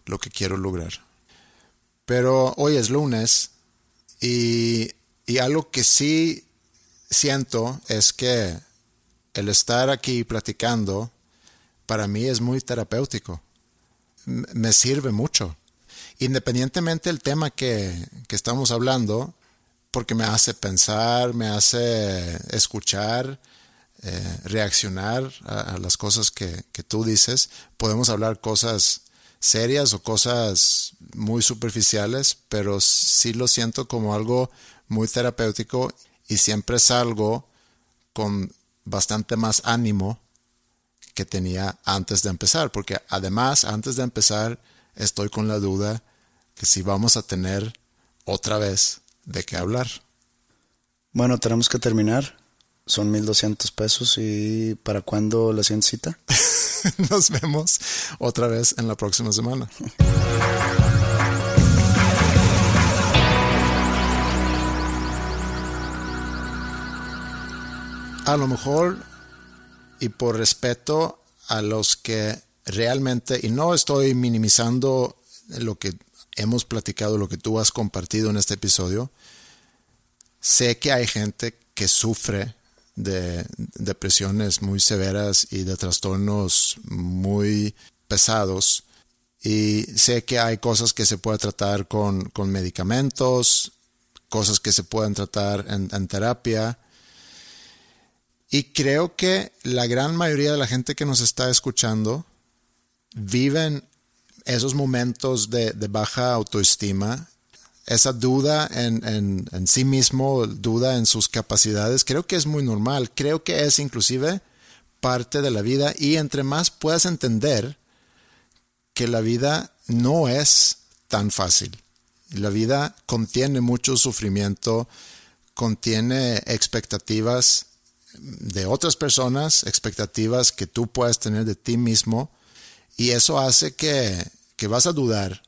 lo que quiero lograr. Pero hoy es lunes y, y algo que sí siento es que el estar aquí platicando para mí es muy terapéutico. Me sirve mucho. Independientemente del tema que, que estamos hablando, porque me hace pensar, me hace escuchar, eh, reaccionar a, a las cosas que, que tú dices. Podemos hablar cosas serias o cosas muy superficiales, pero sí lo siento como algo muy terapéutico y siempre salgo con bastante más ánimo que tenía antes de empezar, porque además antes de empezar estoy con la duda que si vamos a tener otra vez de qué hablar. Bueno, tenemos que terminar. Son 1200 pesos y ¿para cuándo la siguiente cita? Nos vemos otra vez en la próxima semana. A lo mejor, y por respeto a los que realmente, y no estoy minimizando lo que hemos platicado, lo que tú has compartido en este episodio, sé que hay gente que sufre de depresiones muy severas y de trastornos muy pesados. Y sé que hay cosas que se pueden tratar con, medicamentos, cosas que se pueden tratar en, en terapia. Y creo que la gran mayoría de la gente que nos está escuchando viven esos momentos de, baja autoestima, esa duda en, en, sí mismo, duda en sus capacidades, creo que es muy normal, creo que es inclusive parte de la vida. Y entre más puedas entender que la vida no es tan fácil. La vida contiene mucho sufrimiento, contiene expectativas de otras personas, expectativas que tú puedes tener de ti mismo y eso hace que, que vas a dudar.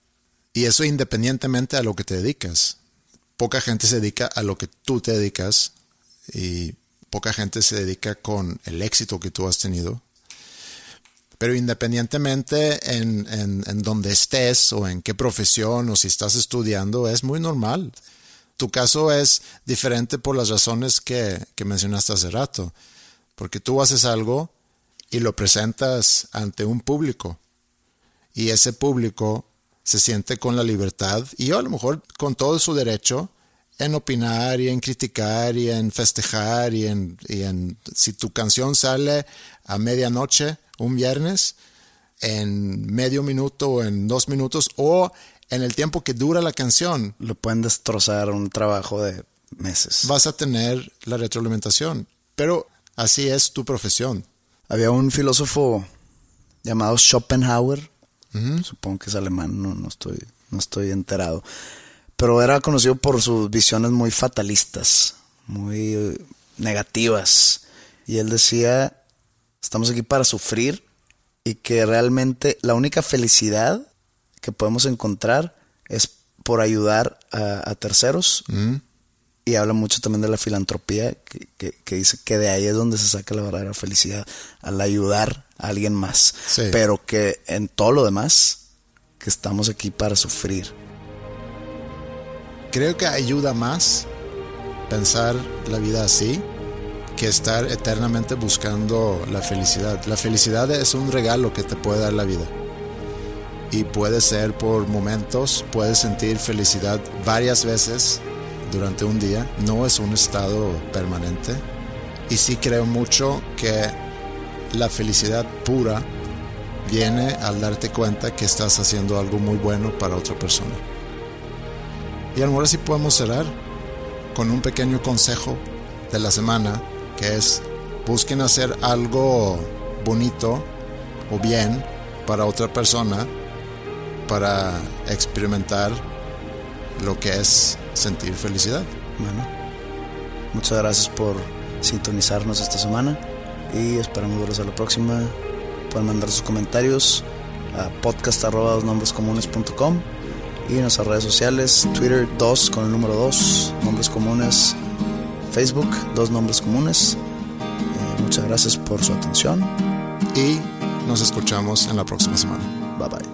Y eso independientemente a lo que te dedicas. Poca gente se dedica a lo que tú te dedicas y poca gente se dedica con el éxito que tú has tenido. Pero independientemente en, en, en, donde estés o en qué profesión o si estás estudiando, es muy normal. Tu caso es diferente por las razones que, que mencionaste hace rato. Porque tú haces algo y lo presentas ante un público. Y ese público se siente con la libertad y a lo mejor con todo su derecho en opinar y en criticar y en festejar y en, si tu canción sale a medianoche un viernes en medio minuto o en dos minutos o en el tiempo que dura la canción. Lo pueden destrozar un trabajo de meses. Vas a tener la retroalimentación, pero así es tu profesión. Había un filósofo llamado Schopenhauer, supongo que es alemán, no, no, estoy, no estoy enterado, pero era conocido por sus visiones muy fatalistas, muy eh, negativas. Y él decía, estamos aquí para sufrir y que realmente la única felicidad que podemos encontrar es por ayudar a, terceros y habla mucho también de la filantropía, que, dice que de ahí es donde se saca la verdadera felicidad, al ayudar a alguien más. Pero que en todo lo demás, que estamos aquí para sufrir. Creo que ayuda más pensar la vida así que estar eternamente buscando la felicidad. La felicidad es un regalo que te puede dar la vida. Y puede ser por momentos, puedes sentir felicidad varias veces durante un día, no es un estado permanente. Y sí creo mucho que la felicidad pura viene al darte cuenta que estás haciendo algo muy bueno para otra persona. Y a lo mejor así podemos cerrar con un pequeño consejo de la semana, que es busquen hacer algo bonito o bien para otra persona para experimentar lo que es sentir felicidad. Bueno, muchas gracias por sintonizarnos esta semana y esperamos verlos a la próxima. Pueden mandar sus comentarios a podcast.com y en nuestras redes sociales, Twitter 2 con el número 2, nombres comunes, Facebook, dos nombres comunes. Eh, muchas gracias por su atención y nos escuchamos en la próxima semana. Bye bye.